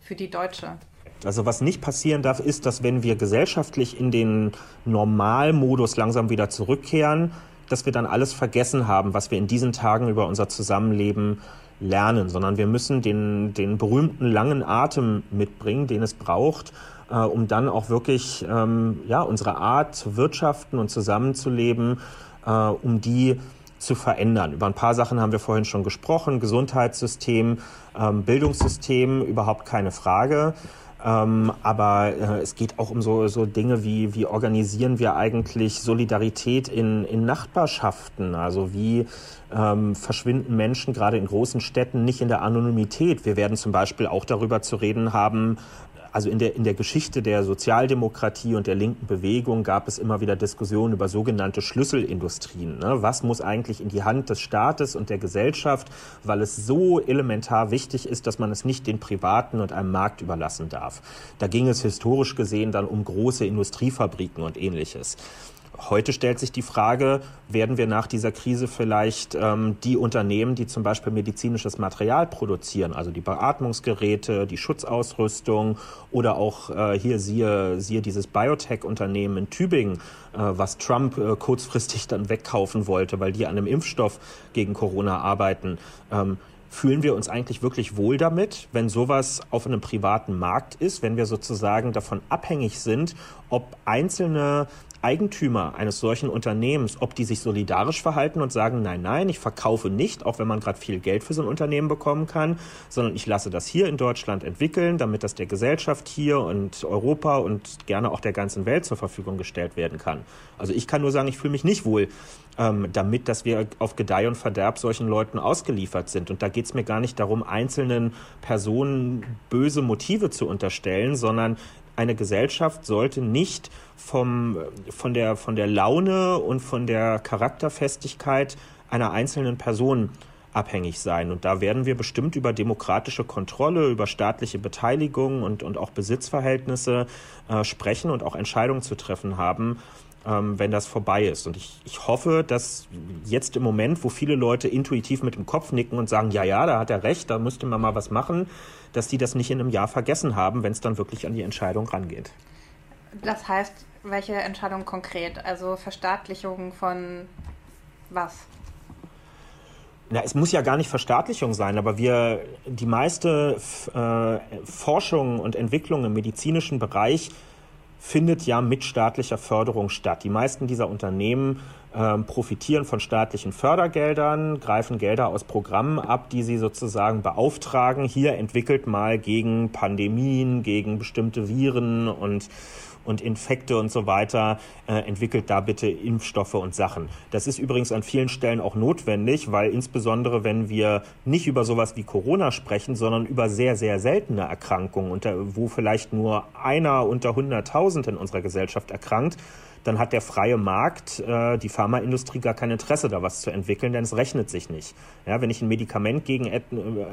für die deutsche? Also was nicht passieren darf, ist, dass wenn wir gesellschaftlich in den Normalmodus langsam wieder zurückkehren, dass wir dann alles vergessen haben, was wir in diesen Tagen über unser Zusammenleben lernen, sondern wir müssen den, den berühmten langen Atem mitbringen, den es braucht, äh, um dann auch wirklich ähm, ja, unsere Art zu wirtschaften und zusammenzuleben, äh, um die zu verändern. Über ein paar Sachen haben wir vorhin schon gesprochen, Gesundheitssystem, ähm, Bildungssystem, überhaupt keine Frage. Ähm, aber äh, es geht auch um so, so Dinge wie, wie organisieren wir eigentlich Solidarität in, in Nachbarschaften? Also wie ähm, verschwinden Menschen gerade in großen Städten nicht in der Anonymität? Wir werden zum Beispiel auch darüber zu reden haben, also in der, in der Geschichte der Sozialdemokratie und der linken Bewegung gab es immer wieder Diskussionen über sogenannte Schlüsselindustrien. Ne? Was muss eigentlich in die Hand des Staates und der Gesellschaft, weil es so elementar wichtig ist, dass man es nicht den Privaten und einem Markt überlassen darf. Da ging es historisch gesehen dann um große Industriefabriken und ähnliches. Heute stellt sich die Frage, werden wir nach dieser Krise vielleicht ähm, die Unternehmen, die zum Beispiel medizinisches Material produzieren, also die Beatmungsgeräte, die Schutzausrüstung oder auch äh, hier siehe, siehe dieses Biotech-Unternehmen in Tübingen, äh, was Trump äh, kurzfristig dann wegkaufen wollte, weil die an einem Impfstoff gegen Corona arbeiten. Ähm, Fühlen wir uns eigentlich wirklich wohl damit, wenn sowas auf einem privaten Markt ist, wenn wir sozusagen davon abhängig sind, ob einzelne Eigentümer eines solchen Unternehmens, ob die sich solidarisch verhalten und sagen, nein, nein, ich verkaufe nicht, auch wenn man gerade viel Geld für so ein Unternehmen bekommen kann, sondern ich lasse das hier in Deutschland entwickeln, damit das der Gesellschaft hier und Europa und gerne auch der ganzen Welt zur Verfügung gestellt werden kann. Also ich kann nur sagen, ich fühle mich nicht wohl ähm, damit, dass wir auf Gedeih und Verderb solchen Leuten ausgeliefert sind. Und da geht es mir gar nicht darum, einzelnen Personen böse Motive zu unterstellen, sondern eine Gesellschaft sollte nicht vom, von, der, von der Laune und von der Charakterfestigkeit einer einzelnen Person abhängig sein. Und da werden wir bestimmt über demokratische Kontrolle, über staatliche Beteiligung und, und auch Besitzverhältnisse äh, sprechen und auch Entscheidungen zu treffen haben, ähm, wenn das vorbei ist. Und ich, ich hoffe, dass jetzt im Moment, wo viele Leute intuitiv mit dem Kopf nicken und sagen, ja, ja, da hat er recht, da müsste man mal was machen, dass die das nicht in einem Jahr vergessen haben, wenn es dann wirklich an die Entscheidung rangeht. Das heißt, welche Entscheidung konkret? Also Verstaatlichung von was? Na, es muss ja gar nicht Verstaatlichung sein, aber wir, die meiste äh, Forschung und Entwicklung im medizinischen Bereich findet ja mit staatlicher Förderung statt. Die meisten dieser Unternehmen äh, profitieren von staatlichen Fördergeldern, greifen Gelder aus Programmen ab, die sie sozusagen beauftragen. Hier entwickelt mal gegen Pandemien, gegen bestimmte Viren und und Infekte und so weiter, äh, entwickelt da bitte Impfstoffe und Sachen. Das ist übrigens an vielen Stellen auch notwendig, weil insbesondere wenn wir nicht über sowas wie Corona sprechen, sondern über sehr, sehr seltene Erkrankungen, unter, wo vielleicht nur einer unter 100.000 in unserer Gesellschaft erkrankt, dann hat der freie Markt, äh, die Pharmaindustrie gar kein Interesse, da was zu entwickeln, denn es rechnet sich nicht. Ja, wenn ich ein Medikament gegen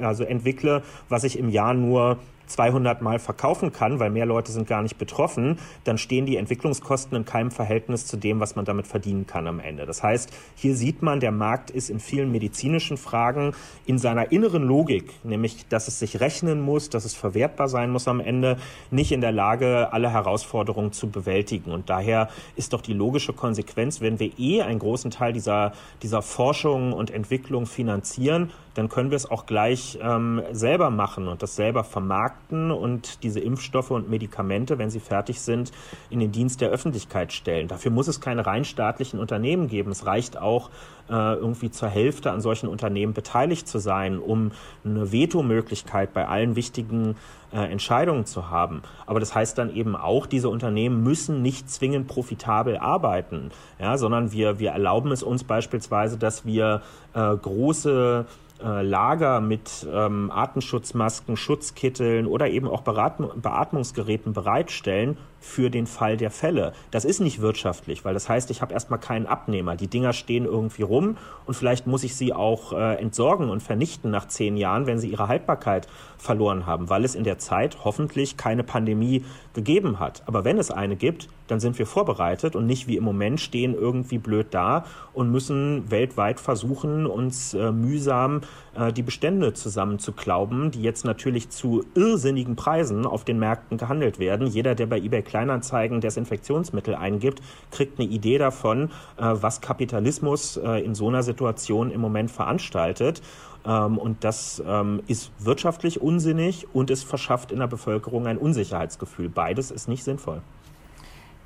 also entwickle, was ich im Jahr nur 200 Mal verkaufen kann, weil mehr Leute sind gar nicht betroffen, dann stehen die Entwicklungskosten in keinem Verhältnis zu dem, was man damit verdienen kann am Ende. Das heißt, hier sieht man, der Markt ist in vielen medizinischen Fragen in seiner inneren Logik, nämlich, dass es sich rechnen muss, dass es verwertbar sein muss am Ende, nicht in der Lage, alle Herausforderungen zu bewältigen. Und daher ist doch die logische Konsequenz, wenn wir eh einen großen Teil dieser, dieser Forschung und Entwicklung finanzieren, dann können wir es auch gleich ähm, selber machen und das selber vermarkten und diese Impfstoffe und Medikamente, wenn sie fertig sind, in den Dienst der Öffentlichkeit stellen. Dafür muss es keine rein staatlichen Unternehmen geben. Es reicht auch, äh, irgendwie zur Hälfte an solchen Unternehmen beteiligt zu sein, um eine Vetomöglichkeit bei allen wichtigen äh, Entscheidungen zu haben. Aber das heißt dann eben auch, diese Unternehmen müssen nicht zwingend profitabel arbeiten, ja, sondern wir, wir erlauben es uns beispielsweise, dass wir äh, große äh, Lager mit ähm, Atemschutzmasken, Schutzkitteln oder eben auch Beatmungsgeräten bereitstellen für den Fall der Fälle. Das ist nicht wirtschaftlich, weil das heißt, ich habe erstmal keinen Abnehmer. Die Dinger stehen irgendwie rum und vielleicht muss ich sie auch äh, entsorgen und vernichten nach zehn Jahren, wenn sie ihre Haltbarkeit verloren haben, weil es in der Zeit hoffentlich keine Pandemie gegeben hat. Aber wenn es eine gibt, dann sind wir vorbereitet und nicht wie im Moment stehen irgendwie blöd da und müssen weltweit versuchen, uns äh, mühsam äh, die Bestände zusammenzuklauben, die jetzt natürlich zu irrsinnigen Preisen auf den Märkten gehandelt werden. Jeder, der bei eBay Kleinanzeigen Desinfektionsmittel eingibt, kriegt eine Idee davon, äh, was Kapitalismus äh, in so einer Situation im Moment veranstaltet. Ähm, und das ähm, ist wirtschaftlich unsinnig und es verschafft in der Bevölkerung ein Unsicherheitsgefühl. Beides ist nicht sinnvoll.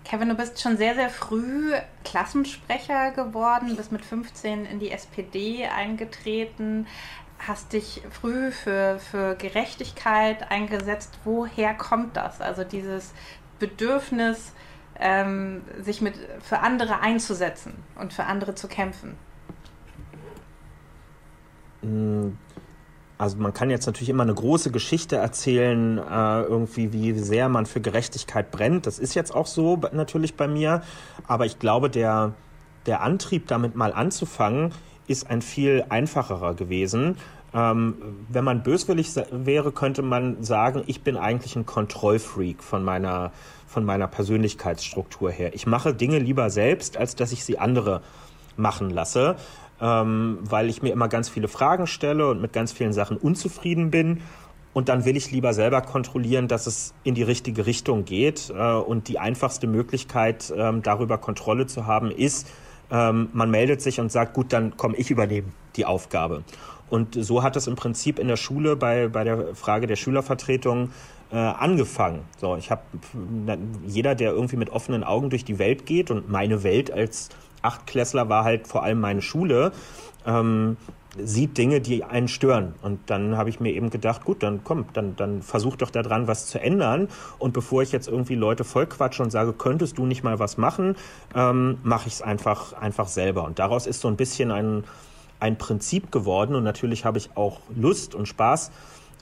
Kevin, du bist schon sehr, sehr früh Klassensprecher geworden, bist mit 15 in die SPD eingetreten, hast dich früh für, für Gerechtigkeit eingesetzt. Woher kommt das? Also dieses Bedürfnis, ähm, sich mit, für andere einzusetzen und für andere zu kämpfen? Mm, also man kann jetzt natürlich immer eine große Geschichte erzählen, äh, irgendwie wie sehr man für Gerechtigkeit brennt. Das ist jetzt auch so natürlich bei mir. Aber ich glaube, der, der Antrieb damit mal anzufangen, ist ein viel einfacherer gewesen. Ähm, wenn man böswillig wäre, könnte man sagen, ich bin eigentlich ein Kontrollfreak von meiner, von meiner Persönlichkeitsstruktur her. Ich mache Dinge lieber selbst, als dass ich sie andere machen lasse, ähm, weil ich mir immer ganz viele Fragen stelle und mit ganz vielen Sachen unzufrieden bin. Und dann will ich lieber selber kontrollieren, dass es in die richtige Richtung geht. Äh, und die einfachste Möglichkeit, ähm, darüber Kontrolle zu haben, ist, ähm, man meldet sich und sagt, gut, dann komme ich übernehme die Aufgabe. Und so hat es im Prinzip in der Schule bei, bei der Frage der Schülervertretung äh, angefangen. So, ich habe jeder, der irgendwie mit offenen Augen durch die Welt geht und meine Welt als Achtklässler war halt vor allem meine Schule. Ähm, sieht Dinge, die einen stören. Und dann habe ich mir eben gedacht, gut, dann komm, dann, dann versuch doch daran, was zu ändern. Und bevor ich jetzt irgendwie Leute vollquatsche und sage, könntest du nicht mal was machen, ähm, mache ich es einfach, einfach selber. Und daraus ist so ein bisschen ein, ein Prinzip geworden und natürlich habe ich auch Lust und Spaß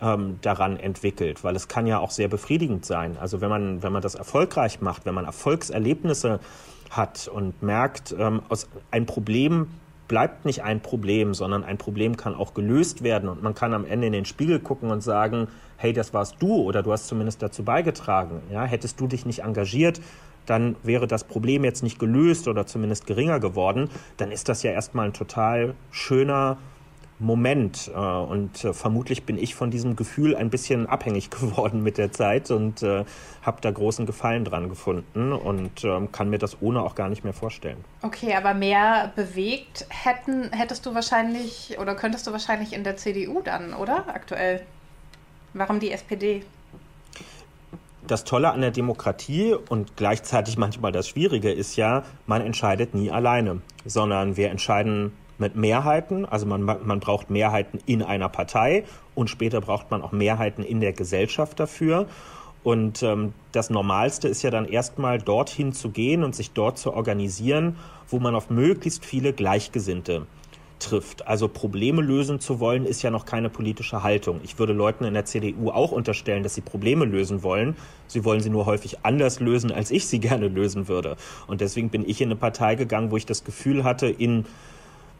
ähm, daran entwickelt, weil es kann ja auch sehr befriedigend sein. Also wenn man, wenn man das erfolgreich macht, wenn man Erfolgserlebnisse hat und merkt, ähm, aus, ein Problem bleibt nicht ein Problem, sondern ein Problem kann auch gelöst werden und man kann am Ende in den Spiegel gucken und sagen, hey, das warst du oder du hast zumindest dazu beigetragen. Ja, hättest du dich nicht engagiert, dann wäre das Problem jetzt nicht gelöst oder zumindest geringer geworden, dann ist das ja erstmal ein total schöner Moment. Äh, und äh, vermutlich bin ich von diesem Gefühl ein bisschen abhängig geworden mit der Zeit und äh, habe da großen Gefallen dran gefunden und ähm, kann mir das ohne auch gar nicht mehr vorstellen. Okay, aber mehr bewegt hätten, hättest du wahrscheinlich oder könntest du wahrscheinlich in der CDU dann, oder? Aktuell. Warum die SPD? Das Tolle an der Demokratie und gleichzeitig manchmal das Schwierige ist ja, man entscheidet nie alleine, sondern wir entscheiden mit Mehrheiten. Also man, man braucht Mehrheiten in einer Partei und später braucht man auch Mehrheiten in der Gesellschaft dafür. Und ähm, das Normalste ist ja dann erstmal dorthin zu gehen und sich dort zu organisieren, wo man auf möglichst viele Gleichgesinnte trifft. Also Probleme lösen zu wollen, ist ja noch keine politische Haltung. Ich würde Leuten in der CDU auch unterstellen, dass sie Probleme lösen wollen. Sie wollen sie nur häufig anders lösen, als ich sie gerne lösen würde. Und deswegen bin ich in eine Partei gegangen, wo ich das Gefühl hatte, in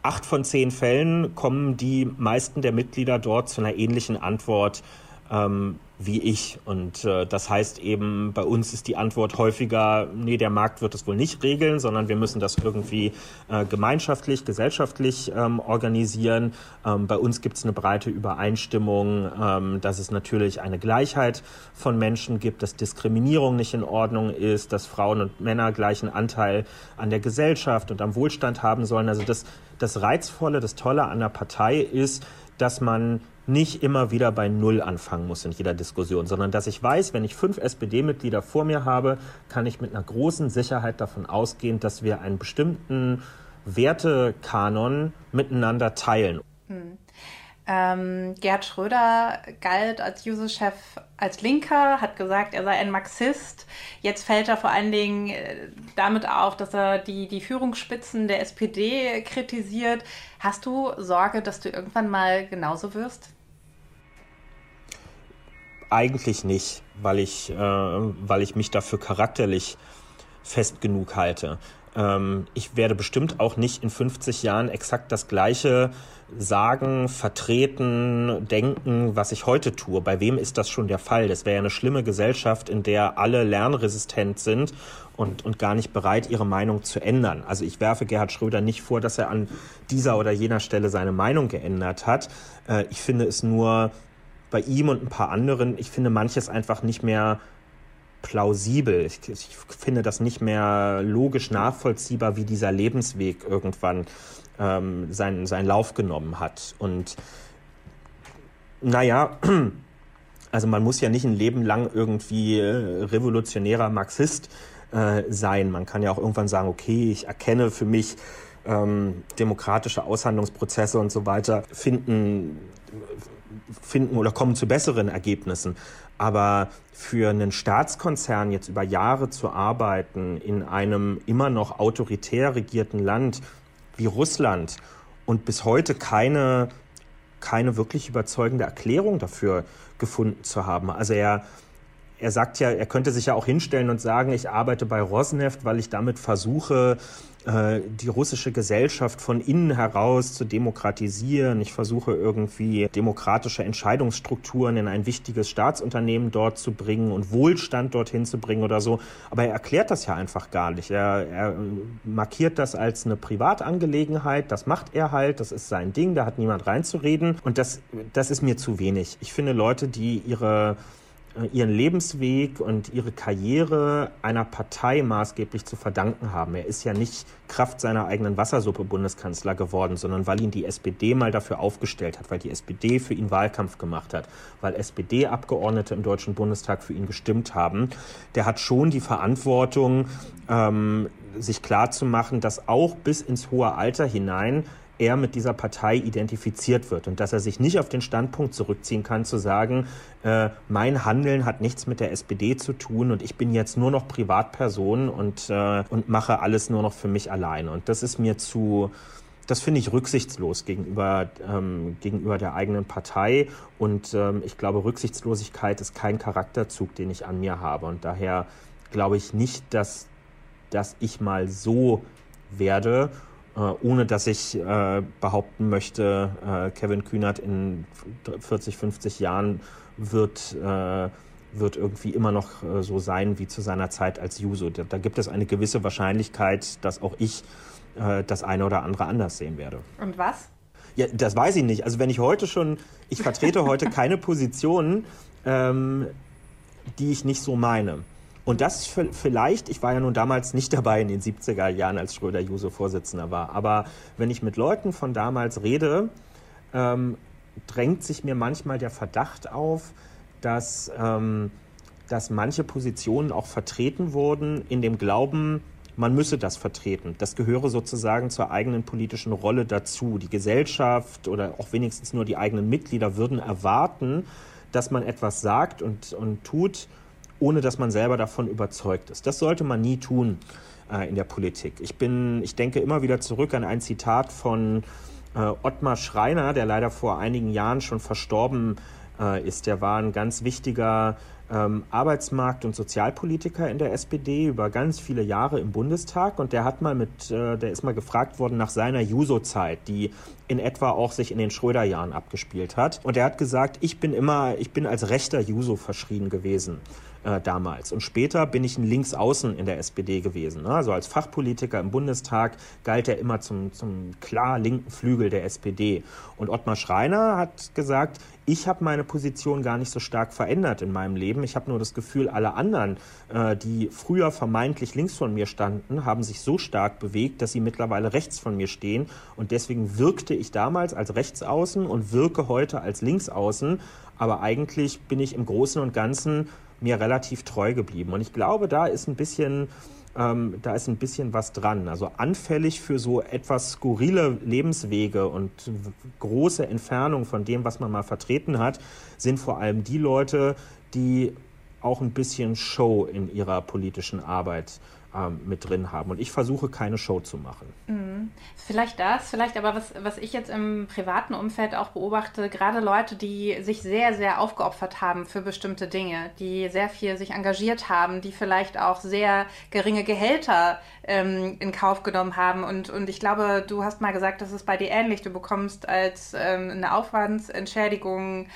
acht von zehn Fällen kommen die meisten der Mitglieder dort zu einer ähnlichen Antwort ähm, wie ich. Und äh, das heißt eben, bei uns ist die Antwort häufiger, nee, der Markt wird es wohl nicht regeln, sondern wir müssen das irgendwie äh, gemeinschaftlich, gesellschaftlich ähm, organisieren. Ähm, bei uns gibt es eine breite Übereinstimmung, ähm, dass es natürlich eine Gleichheit von Menschen gibt, dass Diskriminierung nicht in Ordnung ist, dass Frauen und Männer gleichen Anteil an der Gesellschaft und am Wohlstand haben sollen. Also das, das Reizvolle, das Tolle an der Partei ist, dass man nicht immer wieder bei Null anfangen muss in jeder Diskussion, sondern dass ich weiß, wenn ich fünf SPD-Mitglieder vor mir habe, kann ich mit einer großen Sicherheit davon ausgehen, dass wir einen bestimmten Wertekanon miteinander teilen. Hm. Ähm, Gerhard Schröder galt als Juso-Chef als Linker, hat gesagt, er sei ein Marxist. Jetzt fällt er vor allen Dingen äh, damit auf, dass er die, die Führungsspitzen der SPD kritisiert. Hast du Sorge, dass du irgendwann mal genauso wirst? Eigentlich nicht, weil ich, äh, weil ich mich dafür charakterlich fest genug halte. Ähm, ich werde bestimmt auch nicht in 50 Jahren exakt das Gleiche sagen, vertreten, denken, was ich heute tue. Bei wem ist das schon der Fall? Das wäre ja eine schlimme Gesellschaft, in der alle lernresistent sind und, und gar nicht bereit, ihre Meinung zu ändern. Also ich werfe Gerhard Schröder nicht vor, dass er an dieser oder jener Stelle seine Meinung geändert hat. Äh, ich finde es nur bei ihm und ein paar anderen, ich finde manches einfach nicht mehr plausibel. Ich, ich, finde das nicht mehr logisch nachvollziehbar, wie dieser Lebensweg irgendwann ähm, seinen, seinen Lauf genommen hat. Und naja, also man muss ja nicht ein Leben lang irgendwie äh, revolutionärer Marxist äh, sein. Man kann ja auch irgendwann sagen, okay, ich erkenne für mich ähm, demokratische Aushandlungsprozesse und so weiter finden finden oder kommen zu besseren Ergebnissen. Aber für einen Staatskonzern jetzt über Jahre zu arbeiten in einem immer noch autoritär regierten Land wie Russland und bis heute keine, keine wirklich überzeugende Erklärung dafür gefunden zu haben. Also er, er sagt ja, er könnte sich ja auch hinstellen und sagen, ich arbeite bei Rosneft, weil ich damit versuche, die russische Gesellschaft von innen heraus zu demokratisieren. Ich versuche irgendwie demokratische Entscheidungsstrukturen in ein wichtiges Staatsunternehmen dort zu bringen und Wohlstand dorthin zu bringen oder so. Aber er erklärt das ja einfach gar nicht. Er, er markiert das als eine Privatangelegenheit. Das macht er halt. Das ist sein Ding. Da hat niemand reinzureden. Und das, das ist mir zu wenig. Ich finde Leute, die ihre äh, ihren Lebensweg und ihre Karriere einer Partei maßgeblich zu verdanken haben. Er ist ja nicht Kraft seiner eigenen Wassersuppe Bundeskanzler geworden, sondern weil ihn die SPD mal dafür aufgestellt hat, weil die SPD für ihn Wahlkampf gemacht hat, weil SPD-Abgeordnete im Deutschen Bundestag für ihn gestimmt haben. Der hat schon die Verantwortung, ähm, sich klarzumachen, dass auch bis ins hohe Alter hinein er mit dieser Partei identifiziert wird und dass er sich nicht auf den Standpunkt zurückziehen kann, zu sagen, äh, mein Handeln hat nichts mit der SPD zu tun und ich bin jetzt nur noch Privatperson und, äh, und mache alles nur noch für mich alleine. Und das ist mir zu, das finde ich rücksichtslos gegenüber, ähm, gegenüber der eigenen Partei. Und ähm, ich glaube, Rücksichtslosigkeit ist kein Charakterzug, den ich an mir habe. Und daher glaube ich nicht, dass, dass ich mal so werde ohne dass ich äh, behaupten möchte, äh, Kevin Kühnert in 40, 50 Jahren wird, äh, wird irgendwie immer noch äh, so sein wie zu seiner Zeit als Juso. Da, da, gibt es eine gewisse Wahrscheinlichkeit, dass auch ich äh, das eine oder andere anders sehen werde. Und was? Ja, das weiß ich nicht. Also wenn ich heute schon, ich vertrete heute keine Positionen, ähm, die ich nicht so meine. Und das vielleicht, ich war ja nun damals nicht dabei in den 70er Jahren, als Schröder Juso Vorsitzender war, aber wenn ich mit Leuten von damals rede, ähm, drängt sich mir manchmal der Verdacht auf, dass, ähm, dass manche Positionen auch vertreten wurden in dem Glauben, man müsse das vertreten. Das gehöre sozusagen zur eigenen politischen Rolle dazu. Die Gesellschaft oder auch wenigstens nur die eigenen Mitglieder würden erwarten, dass man etwas sagt und, und tut, ohne dass man selber davon überzeugt ist. Das sollte man nie tun äh, in der Politik. Ich bin, ich denke immer wieder zurück an ein Zitat von äh, Ottmar Schreiner, der leider vor einigen Jahren schon verstorben äh, ist. Der war ein ganz wichtiger ähm, Arbeitsmarkt- und Sozialpolitiker in der SPD über ganz viele Jahre im Bundestag und der hat mal mit, äh, der ist mal gefragt worden nach seiner Juso-Zeit, die in etwa auch sich in den Schröder-Jahren abgespielt hat. Und er hat gesagt, ich bin immer, ich bin als rechter Juso verschrien gewesen äh, damals. Und später bin ich ein Linksaußen in der SPD gewesen. Ne? Also als Fachpolitiker im Bundestag galt er immer zum, zum klar linken Flügel der SPD. Und Ottmar Schreiner hat gesagt, ich habe meine Position gar nicht so stark verändert in meinem Leben. Ich habe nur das Gefühl, alle anderen, äh, die früher vermeintlich links von mir standen, haben sich so stark bewegt, dass sie mittlerweile rechts von mir stehen. Und deswegen wirkte ich damals als Rechtsaußen und wirke heute als Linksaußen. Aber eigentlich bin ich im Großen und Ganzen mir relativ treu geblieben. Und ich glaube, da ist ein bisschen, ähm, da ist ein bisschen was dran. Also anfällig für so etwas skurrile Lebenswege und große Entfernung von dem, was man mal vertreten hat, sind vor allem die Leute, die auch ein bisschen Show in ihrer politischen Arbeit ähm, mit drin haben. Und ich versuche keine Show zu machen. Mhm. Vielleicht das, vielleicht aber was, was ich jetzt im privaten Umfeld auch beobachte, gerade Leute, die sich sehr, sehr aufgeopfert haben für bestimmte Dinge, die sehr viel sich engagiert haben, die vielleicht auch sehr geringe Gehälter ähm, in Kauf genommen haben. Und, und ich glaube, du hast mal gesagt, das ist bei dir ähnlich. Du bekommst als ähm, eine Aufwandsentschädigung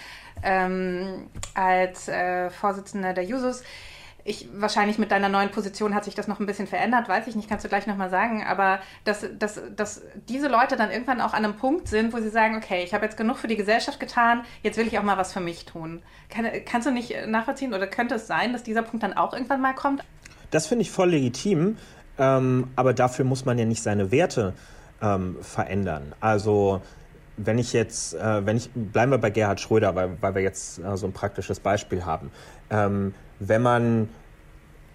ähm, als äh, Vorsitzender der Jusos ich wahrscheinlich mit deiner neuen Position hat sich das noch ein bisschen verändert, weiß ich nicht, kannst du gleich nochmal sagen, aber dass, dass, dass diese Leute dann irgendwann auch an einem Punkt sind, wo sie sagen, okay, ich habe jetzt genug für die Gesellschaft getan, jetzt will ich auch mal was für mich tun. Kann, kannst du nicht nachvollziehen oder könnte es sein, dass dieser Punkt dann auch irgendwann mal kommt? Das finde ich voll legitim, ähm, aber dafür muss man ja nicht seine Werte ähm, verändern. Also wenn ich jetzt, äh, wenn ich, bleiben wir bei Gerhard Schröder, weil, weil wir jetzt äh, so ein praktisches Beispiel haben. Ähm, wenn man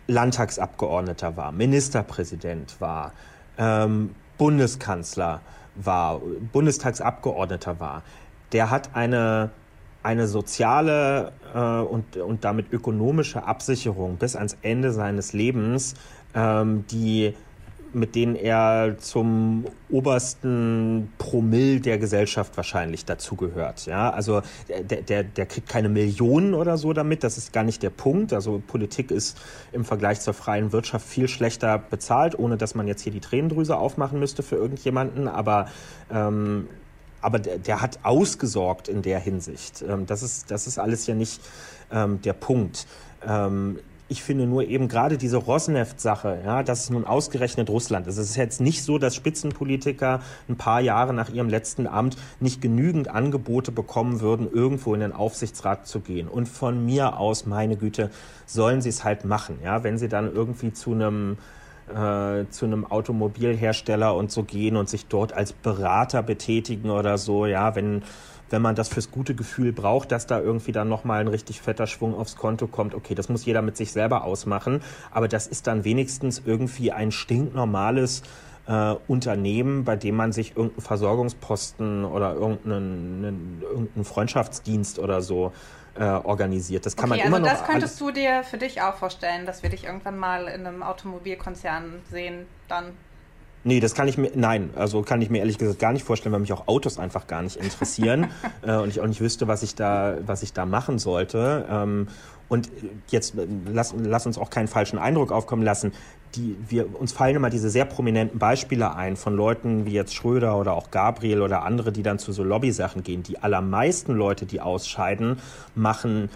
Landtagsabgeordneter war, Ministerpräsident war, ähm, Bundeskanzler war, Bundestagsabgeordneter war, der hat eine, eine soziale äh, und, und damit ökonomische Absicherung bis ans Ende seines Lebens, ähm, die mit denen er zum obersten Promille der Gesellschaft wahrscheinlich dazugehört. Ja, also der, der, der kriegt keine Millionen oder so damit, das ist gar nicht der Punkt. Also Politik ist im Vergleich zur freien Wirtschaft viel schlechter bezahlt, ohne dass man jetzt hier die Tränendrüse aufmachen müsste für irgendjemanden, aber ähm, aber der, der, hat ausgesorgt in der Hinsicht. Ähm, das, ist, das ist alles ja nicht ähm, der Punkt. Ähm, ich finde nur eben gerade diese Rosneft-Sache, ja, das ist nun ausgerechnet Russland. Es ist jetzt nicht so, dass Spitzenpolitiker ein paar Jahre nach ihrem letzten Amt nicht genügend Angebote bekommen würden, irgendwo in den Aufsichtsrat zu gehen. Und von mir aus, meine Güte, sollen sie es halt machen. Ja, wenn sie dann irgendwie zu einem äh, zu einem Automobilhersteller und so gehen und sich dort als Berater betätigen oder so, ja, wenn wenn man das fürs gute Gefühl braucht, dass da irgendwie dann nochmal ein richtig fetter Schwung aufs Konto kommt, okay, das muss jeder mit sich selber ausmachen, aber das ist dann wenigstens irgendwie ein stinknormales äh, Unternehmen, bei dem man sich irgendeinen Versorgungsposten oder irgendeinen, irgendeinen Freundschaftsdienst oder so äh, organisiert. Das kann okay, man immer also noch. Das könntest du dir für dich auch vorstellen, dass wir dich irgendwann mal in einem Automobilkonzern sehen, dann. Nee, das kann ich mir, nein, also kann ich mir ehrlich gesagt gar nicht vorstellen, weil mich auch Autos einfach gar nicht interessieren äh, und ich auch nicht wüsste, was ich da, was ich da machen sollte. Ähm, und jetzt äh, lass, lass uns auch keinen falschen Eindruck aufkommen lassen die, wir, uns fallen immer diese sehr prominenten Beispiele ein von Leuten wie jetzt Schröder oder auch Gabriel oder andere, die dann zu so Lobbysachen gehen. Die allermeisten Leute, die ausscheiden, machen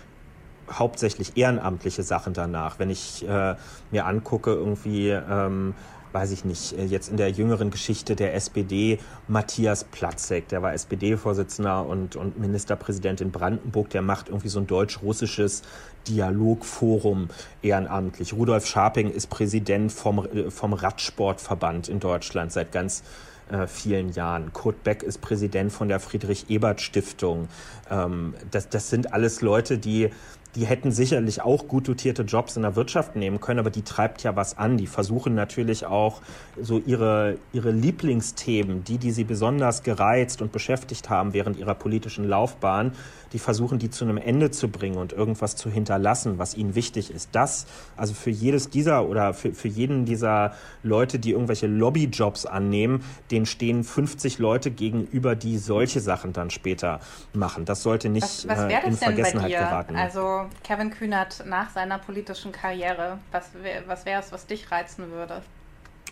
hauptsächlich ehrenamtliche Sachen danach. Wenn ich äh, mir angucke, irgendwie ähm, weiß ich nicht, äh, jetzt in der jüngeren Geschichte der SPD Matthias Platzek, der war SPD-Vorsitzender und, und Ministerpräsident in Brandenburg, der macht irgendwie so ein deutsch-russisches Dialogforum ehrenamtlich. Rudolf Scharping ist Präsident vom, äh, vom Radsportverband in Deutschland seit ganz äh, vielen Jahren. Kurt Beck ist Präsident von der Friedrich-Ebert-Stiftung. Ähm, das, das sind alles Leute, die die hätten sicherlich auch gut dotierte Jobs in der Wirtschaft nehmen können, aber die treibt ja was an. Die versuchen natürlich auch so ihre, ihre Lieblingsthemen, die, die sie besonders gereizt und beschäftigt haben während ihrer politischen Laufbahn, die versuchen, die zu einem Ende zu bringen und irgendwas zu hinterlassen, was ihnen wichtig ist. Das, also für jedes dieser oder für, für jeden dieser Leute, die irgendwelche Lobbyjobs annehmen, denen stehen 50 Leute gegenüber, die solche Sachen dann später machen. Das sollte nicht was, was äh, in Vergessenheit geraten. Also Kevin Kühnert nach seiner politischen Karriere, was, was wäre es, was dich reizen würde?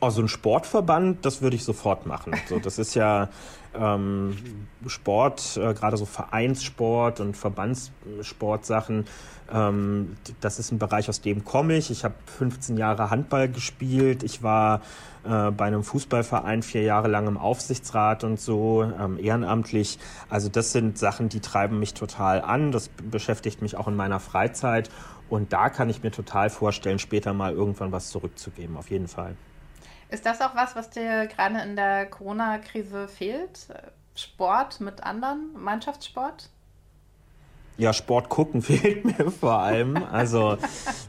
Oh, so ein Sportverband, das würde ich sofort machen. So, das ist ja ähm, Sport, äh, gerade so Vereinssport und Verbandssportsachen. Ähm, das ist ein Bereich, aus dem komme ich. Ich habe 15 Jahre Handball gespielt. Ich war äh, bei einem Fußballverein vier Jahre lang im Aufsichtsrat und so, ähm, ehrenamtlich. Also das sind Sachen, die treiben mich total an. Das beschäftigt mich auch in meiner Freizeit. Und da kann ich mir total vorstellen, später mal irgendwann was zurückzugeben, auf jeden Fall. Ist das auch was, was dir gerade in der Corona-Krise fehlt? Sport mit anderen, Mannschaftssport? Ja, Sport gucken fehlt mir vor allem. Also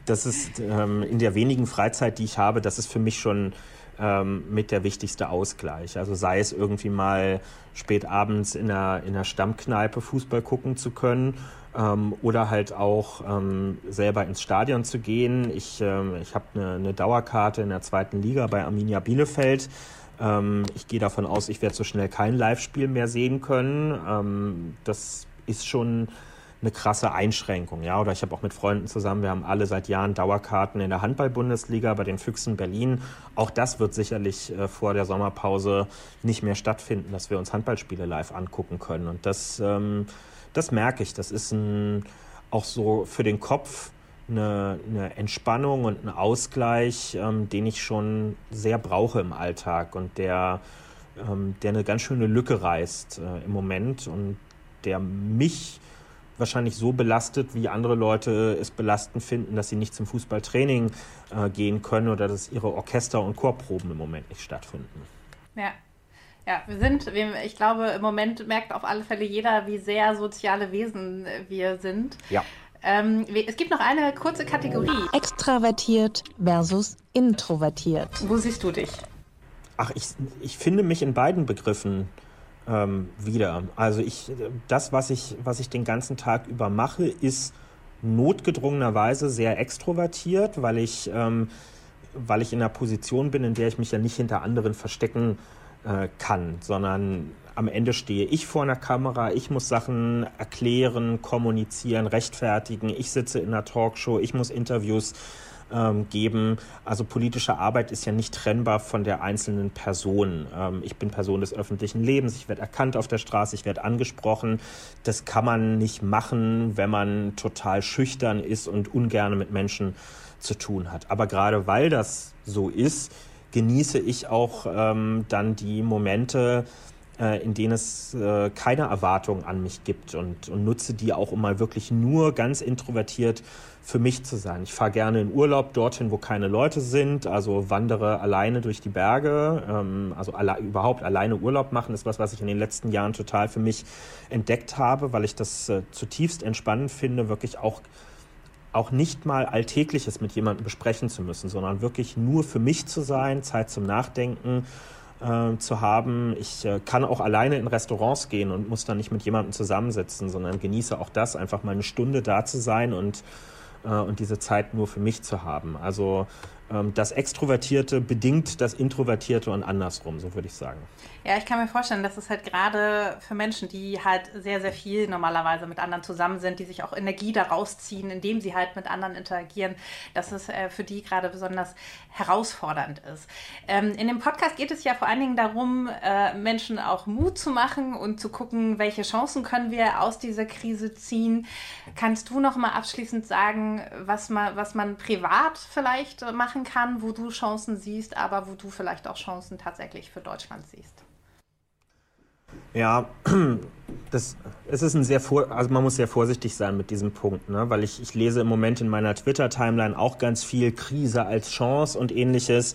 das ist ähm, in der wenigen Freizeit, die ich habe, das ist für mich schon ähm, mit der wichtigste Ausgleich. Also sei es irgendwie mal spät abends in der, in der Stammkneipe Fußball gucken zu können ähm, oder halt auch ähm, selber ins Stadion zu gehen. Ich, ähm, ich habe eine, eine Dauerkarte in der zweiten Liga bei Arminia Bielefeld. Ähm, ich gehe davon aus, ich werde so schnell kein Live-Spiel mehr sehen können. Ähm, das ist schon eine krasse Einschränkung, ja. Oder ich habe auch mit Freunden zusammen, wir haben alle seit Jahren Dauerkarten in der Handball-Bundesliga bei den Füchsen Berlin. Auch das wird sicherlich äh, vor der Sommerpause nicht mehr stattfinden, dass wir uns Handballspiele live angucken können. Und das ähm, das merke ich. Das ist ein, auch so für den Kopf eine, eine Entspannung und ein Ausgleich, ähm, den ich schon sehr brauche im Alltag und der, ähm, der eine ganz schöne Lücke reißt äh, im Moment und der mich wahrscheinlich so belastet, wie andere Leute es belastend finden, dass sie nicht zum Fußballtraining äh, gehen können oder dass ihre Orchester- und Chorproben im Moment nicht stattfinden. Ja, ja, wir sind, ich glaube, im Moment merkt auf alle Fälle jeder, wie sehr soziale Wesen wir sind. Ja. Ähm, es gibt noch eine kurze Kategorie. Extravertiert versus introvertiert. Wo siehst du dich? Ach, ich, ich finde mich in beiden Begriffen ähm, wieder. Also ich, das, was ich, was ich den ganzen Tag über mache, ist notgedrungenerweise sehr extrovertiert, weil ich ähm, weil ich in einer Position bin, in der ich mich ja nicht hinter anderen verstecken äh, kann, sondern am Ende stehe ich vor einer Kamera, ich muss Sachen erklären, kommunizieren, rechtfertigen, ich sitze in einer Talkshow, ich muss Interviews ähm, geben. Also politische Arbeit ist ja nicht trennbar von der einzelnen Person. Ähm, ich bin Person des öffentlichen Lebens, ich werde erkannt auf der Straße, ich werde angesprochen. Das kann man nicht machen, wenn man total schüchtern ist und ungern mit Menschen zu tun hat. Aber gerade weil das so ist, genieße ich auch ähm, dann die Momente, äh, in denen es äh, keine Erwartung an mich gibt und, und nutze die auch, um mal wirklich nur ganz introvertiert für mich zu sein. Ich fahre gerne in Urlaub dorthin, wo keine Leute sind, also wandere alleine durch die Berge. Ähm, also alle, überhaupt alleine Urlaub machen ist was, was ich in den letzten Jahren total für mich entdeckt habe, weil ich das äh, zutiefst entspannend finde, wirklich auch auch nicht mal Alltägliches mit jemandem besprechen zu müssen, sondern wirklich nur für mich zu sein, Zeit zum Nachdenken äh, zu haben. Ich äh, kann auch alleine in Restaurants gehen und muss dann nicht mit jemandem zusammensitzen, sondern genieße auch das, einfach mal eine Stunde da zu sein und, äh, und diese Zeit nur für mich zu haben. Also ähm, das Extrovertierte bedingt das Introvertierte und andersrum, so würde ich sagen. Ja, ich kann mir vorstellen, dass es halt gerade für Menschen, die halt sehr, sehr viel normalerweise mit anderen zusammen sind, die sich auch Energie daraus ziehen, indem sie halt mit anderen interagieren, dass es äh, für die gerade besonders herausfordernd ist. Ähm, in dem Podcast geht es ja vor allen Dingen darum, äh, Menschen auch Mut zu machen und zu gucken, welche Chancen können wir aus dieser Krise ziehen. Kannst du noch mal abschließend sagen, was man, was man privat vielleicht machen kann, wo du Chancen siehst, aber wo du vielleicht auch Chancen tatsächlich für Deutschland siehst? Ja, das, es ist ein sehr, vor, also man muss sehr vorsichtig sein mit diesem Punkt, ne? weil ich, ich lese im Moment in meiner Twitter-Timeline auch ganz viel Krise als Chance und ähnliches.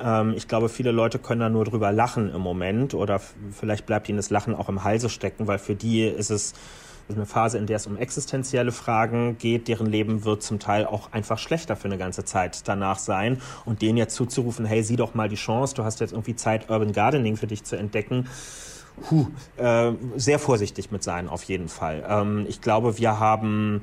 Ähm, ich glaube, viele Leute können da nur drüber lachen im Moment oder vielleicht bleibt ihnen das Lachen auch im Halse stecken, weil für die ist es ist eine Phase, in der es um existenzielle Fragen geht. Deren Leben wird zum Teil auch einfach schlechter für eine ganze Zeit danach sein. Und denen jetzt zuzurufen, hey, sieh doch mal die Chance, du hast jetzt irgendwie Zeit, Urban Gardening für dich zu entdecken Puh, äh, sehr vorsichtig mit sein, auf jeden Fall. Ähm, ich glaube, wir haben,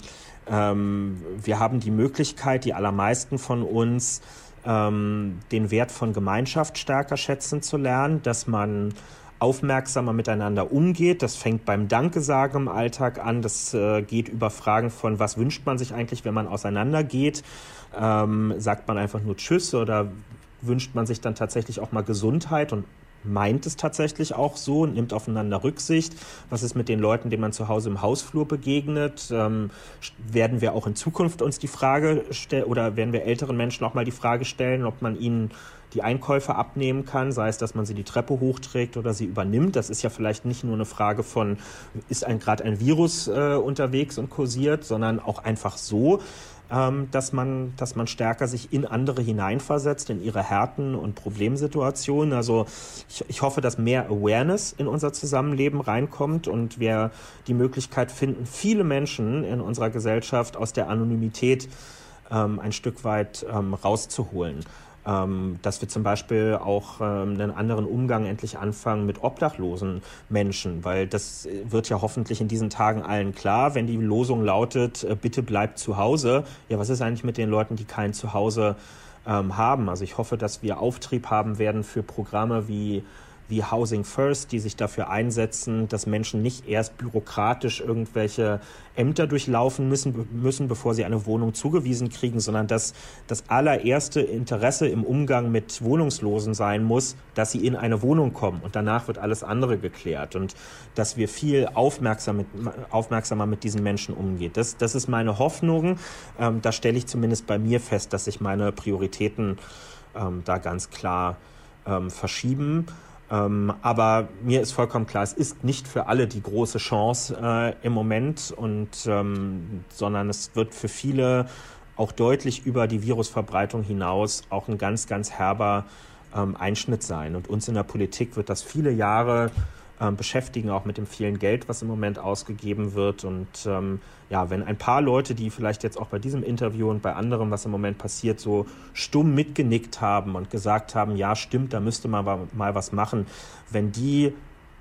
ähm, wir haben die Möglichkeit, die allermeisten von uns, ähm, den Wert von Gemeinschaft stärker schätzen zu lernen, dass man aufmerksamer miteinander umgeht. Das fängt beim Danke-Sagen im Alltag an. Das äh, geht über Fragen von, was wünscht man sich eigentlich, wenn man auseinandergeht? Ähm, sagt man einfach nur Tschüss oder wünscht man sich dann tatsächlich auch mal Gesundheit und meint es tatsächlich auch so, nimmt aufeinander Rücksicht. Was ist mit den Leuten, denen man zu Hause im Hausflur begegnet? Ähm, werden wir auch in Zukunft uns die Frage stellen oder werden wir älteren Menschen auch mal die Frage stellen, ob man ihnen die Einkäufe abnehmen kann, sei es, dass man sie die Treppe hochträgt oder sie übernimmt. Das ist ja vielleicht nicht nur eine Frage von, ist ein gerade ein Virus äh, unterwegs und kursiert, sondern auch einfach so dass, man, dass man stärker sich in andere hineinversetzt, in ihre Härten und Problemsituationen. Also ich, ich hoffe, dass mehr Awareness in unser Zusammenleben reinkommt und wir die Möglichkeit finden, viele Menschen in unserer Gesellschaft aus der Anonymität ähm, ein Stück weit ähm, rauszuholen ähm, dass wir zum Beispiel auch ähm, einen anderen Umgang endlich anfangen mit obdachlosen Menschen, weil das wird ja hoffentlich in diesen Tagen allen klar, wenn die Losung lautet, äh, bitte bleibt zu Hause. Ja, was ist eigentlich mit den Leuten, die kein Zuhause ähm, haben? Also ich hoffe, dass wir Auftrieb haben werden für Programme wie wie Housing First, die sich dafür einsetzen, dass Menschen nicht erst bürokratisch irgendwelche Ämter durchlaufen müssen, müssen, bevor sie eine Wohnung zugewiesen kriegen, sondern dass das allererste Interesse im Umgang mit Wohnungslosen sein muss, dass sie in eine Wohnung kommen und danach wird alles andere geklärt und dass wir viel aufmerksam mit, aufmerksamer mit diesen Menschen umgehen. Das, das ist meine Hoffnung. Ähm, da stelle ich zumindest bei mir fest, dass sich meine Prioritäten ähm, da ganz klar ähm, verschieben. Ähm, aber mir ist vollkommen klar, es ist nicht für alle die große Chance äh, im Moment, und, ähm, sondern es wird für viele auch deutlich über die Virusverbreitung hinaus auch ein ganz, ganz herber ähm, Einschnitt sein. Und uns in der Politik wird das viele Jahre ähm, beschäftigen, auch mit dem vielen Geld, was im Moment ausgegeben wird. Und ähm, ja, wenn ein paar Leute, die vielleicht jetzt auch bei diesem Interview und bei anderem, was im Moment passiert, so stumm mitgenickt haben und gesagt haben, ja, stimmt, da müsste man mal was machen, wenn die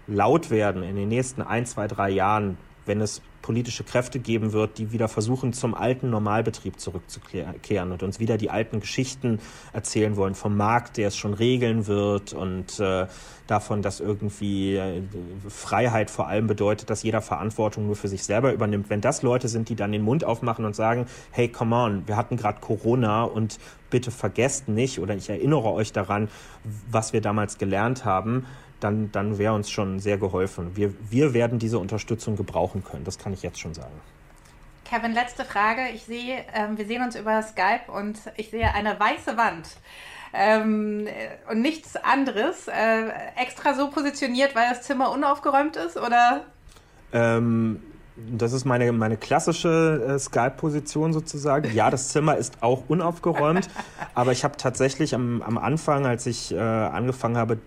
laut werden in den nächsten ein, zwei, drei Jahren, wenn es politische Kräfte geben wird, die wieder versuchen, zum alten Normalbetrieb zurückzukehren und uns wieder die alten Geschichten erzählen wollen vom Markt, der es schon regeln wird und äh, davon, dass irgendwie äh, Freiheit vor allem bedeutet, dass jeder Verantwortung nur für sich selber übernimmt. Wenn das Leute sind, die dann den Mund aufmachen und sagen, hey, come on, wir hatten gerade Corona und bitte vergesst nicht oder ich erinnere euch daran, was wir damals gelernt haben, dann, dann wäre uns schon sehr geholfen. Wir, wir werden diese Unterstützung gebrauchen können, das kann ich jetzt schon sagen. Kevin, letzte Frage. Ich sehe, äh, wir sehen uns über Skype und ich sehe eine weiße Wand. Ähm, und nichts anderes. Äh, extra so positioniert, weil das Zimmer unaufgeräumt ist, oder? Ähm, das ist meine, meine klassische äh, Skype-Position sozusagen. Ja, das Zimmer ist auch unaufgeräumt, aber ich habe tatsächlich am, am Anfang, als ich äh, angefangen habe,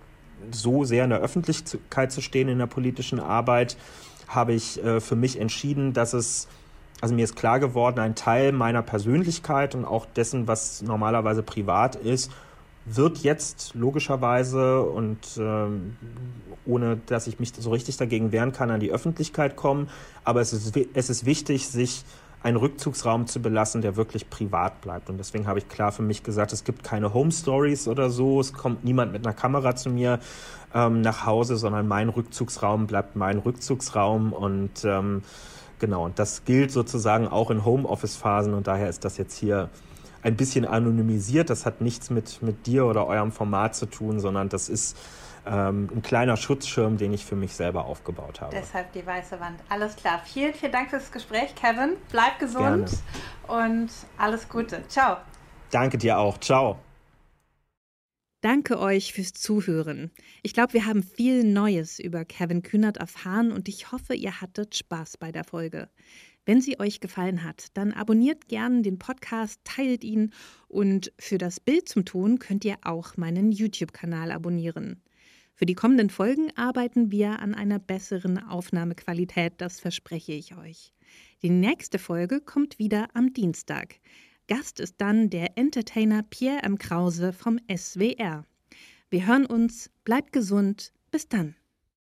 so sehr in der Öffentlichkeit zu stehen in der politischen Arbeit, habe ich äh, für mich entschieden, dass es, also mir ist klar geworden, ein Teil meiner Persönlichkeit und auch dessen, was normalerweise privat ist, wird jetzt logischerweise und ähm, ohne dass ich mich so richtig dagegen wehren kann, an die Öffentlichkeit kommen. Aber es ist, es ist wichtig, sich einen Rückzugsraum zu belassen, der wirklich privat bleibt. Und deswegen habe ich klar für mich gesagt, es gibt keine Home Stories oder so, es kommt niemand mit einer Kamera zu mir ähm, nach Hause, sondern mein Rückzugsraum bleibt mein Rückzugsraum und ähm, genau, und das gilt sozusagen auch in Homeoffice-Phasen und daher ist das jetzt hier ein bisschen anonymisiert. Das hat nichts mit, mit dir oder eurem Format zu tun, sondern das ist ähm, ein kleiner Schutzschirm, den ich für mich selber aufgebaut habe. Deshalb die weiße Wand. Alles klar. Vielen, vielen Dank fürs Gespräch, Kevin. Bleib gesund Gerne. und alles Gute. Ciao. Danke dir auch. Ciao. Danke euch fürs Zuhören. Ich glaube, wir haben viel Neues über Kevin Kühnert erfahren und ich hoffe, ihr hattet Spaß bei der Folge. Wenn sie euch gefallen hat, dann abonniert gern den Podcast, teilt ihn und für das Bild zum Ton könnt ihr auch meinen YouTube-Kanal abonnieren. Für die kommenden Folgen arbeiten wir an einer besseren Aufnahmequalität, das verspreche ich euch. Die nächste Folge kommt wieder am Dienstag. Gast ist dann der Entertainer Pierre M. Krause vom SWR. Wir hören uns, bleibt gesund, bis dann.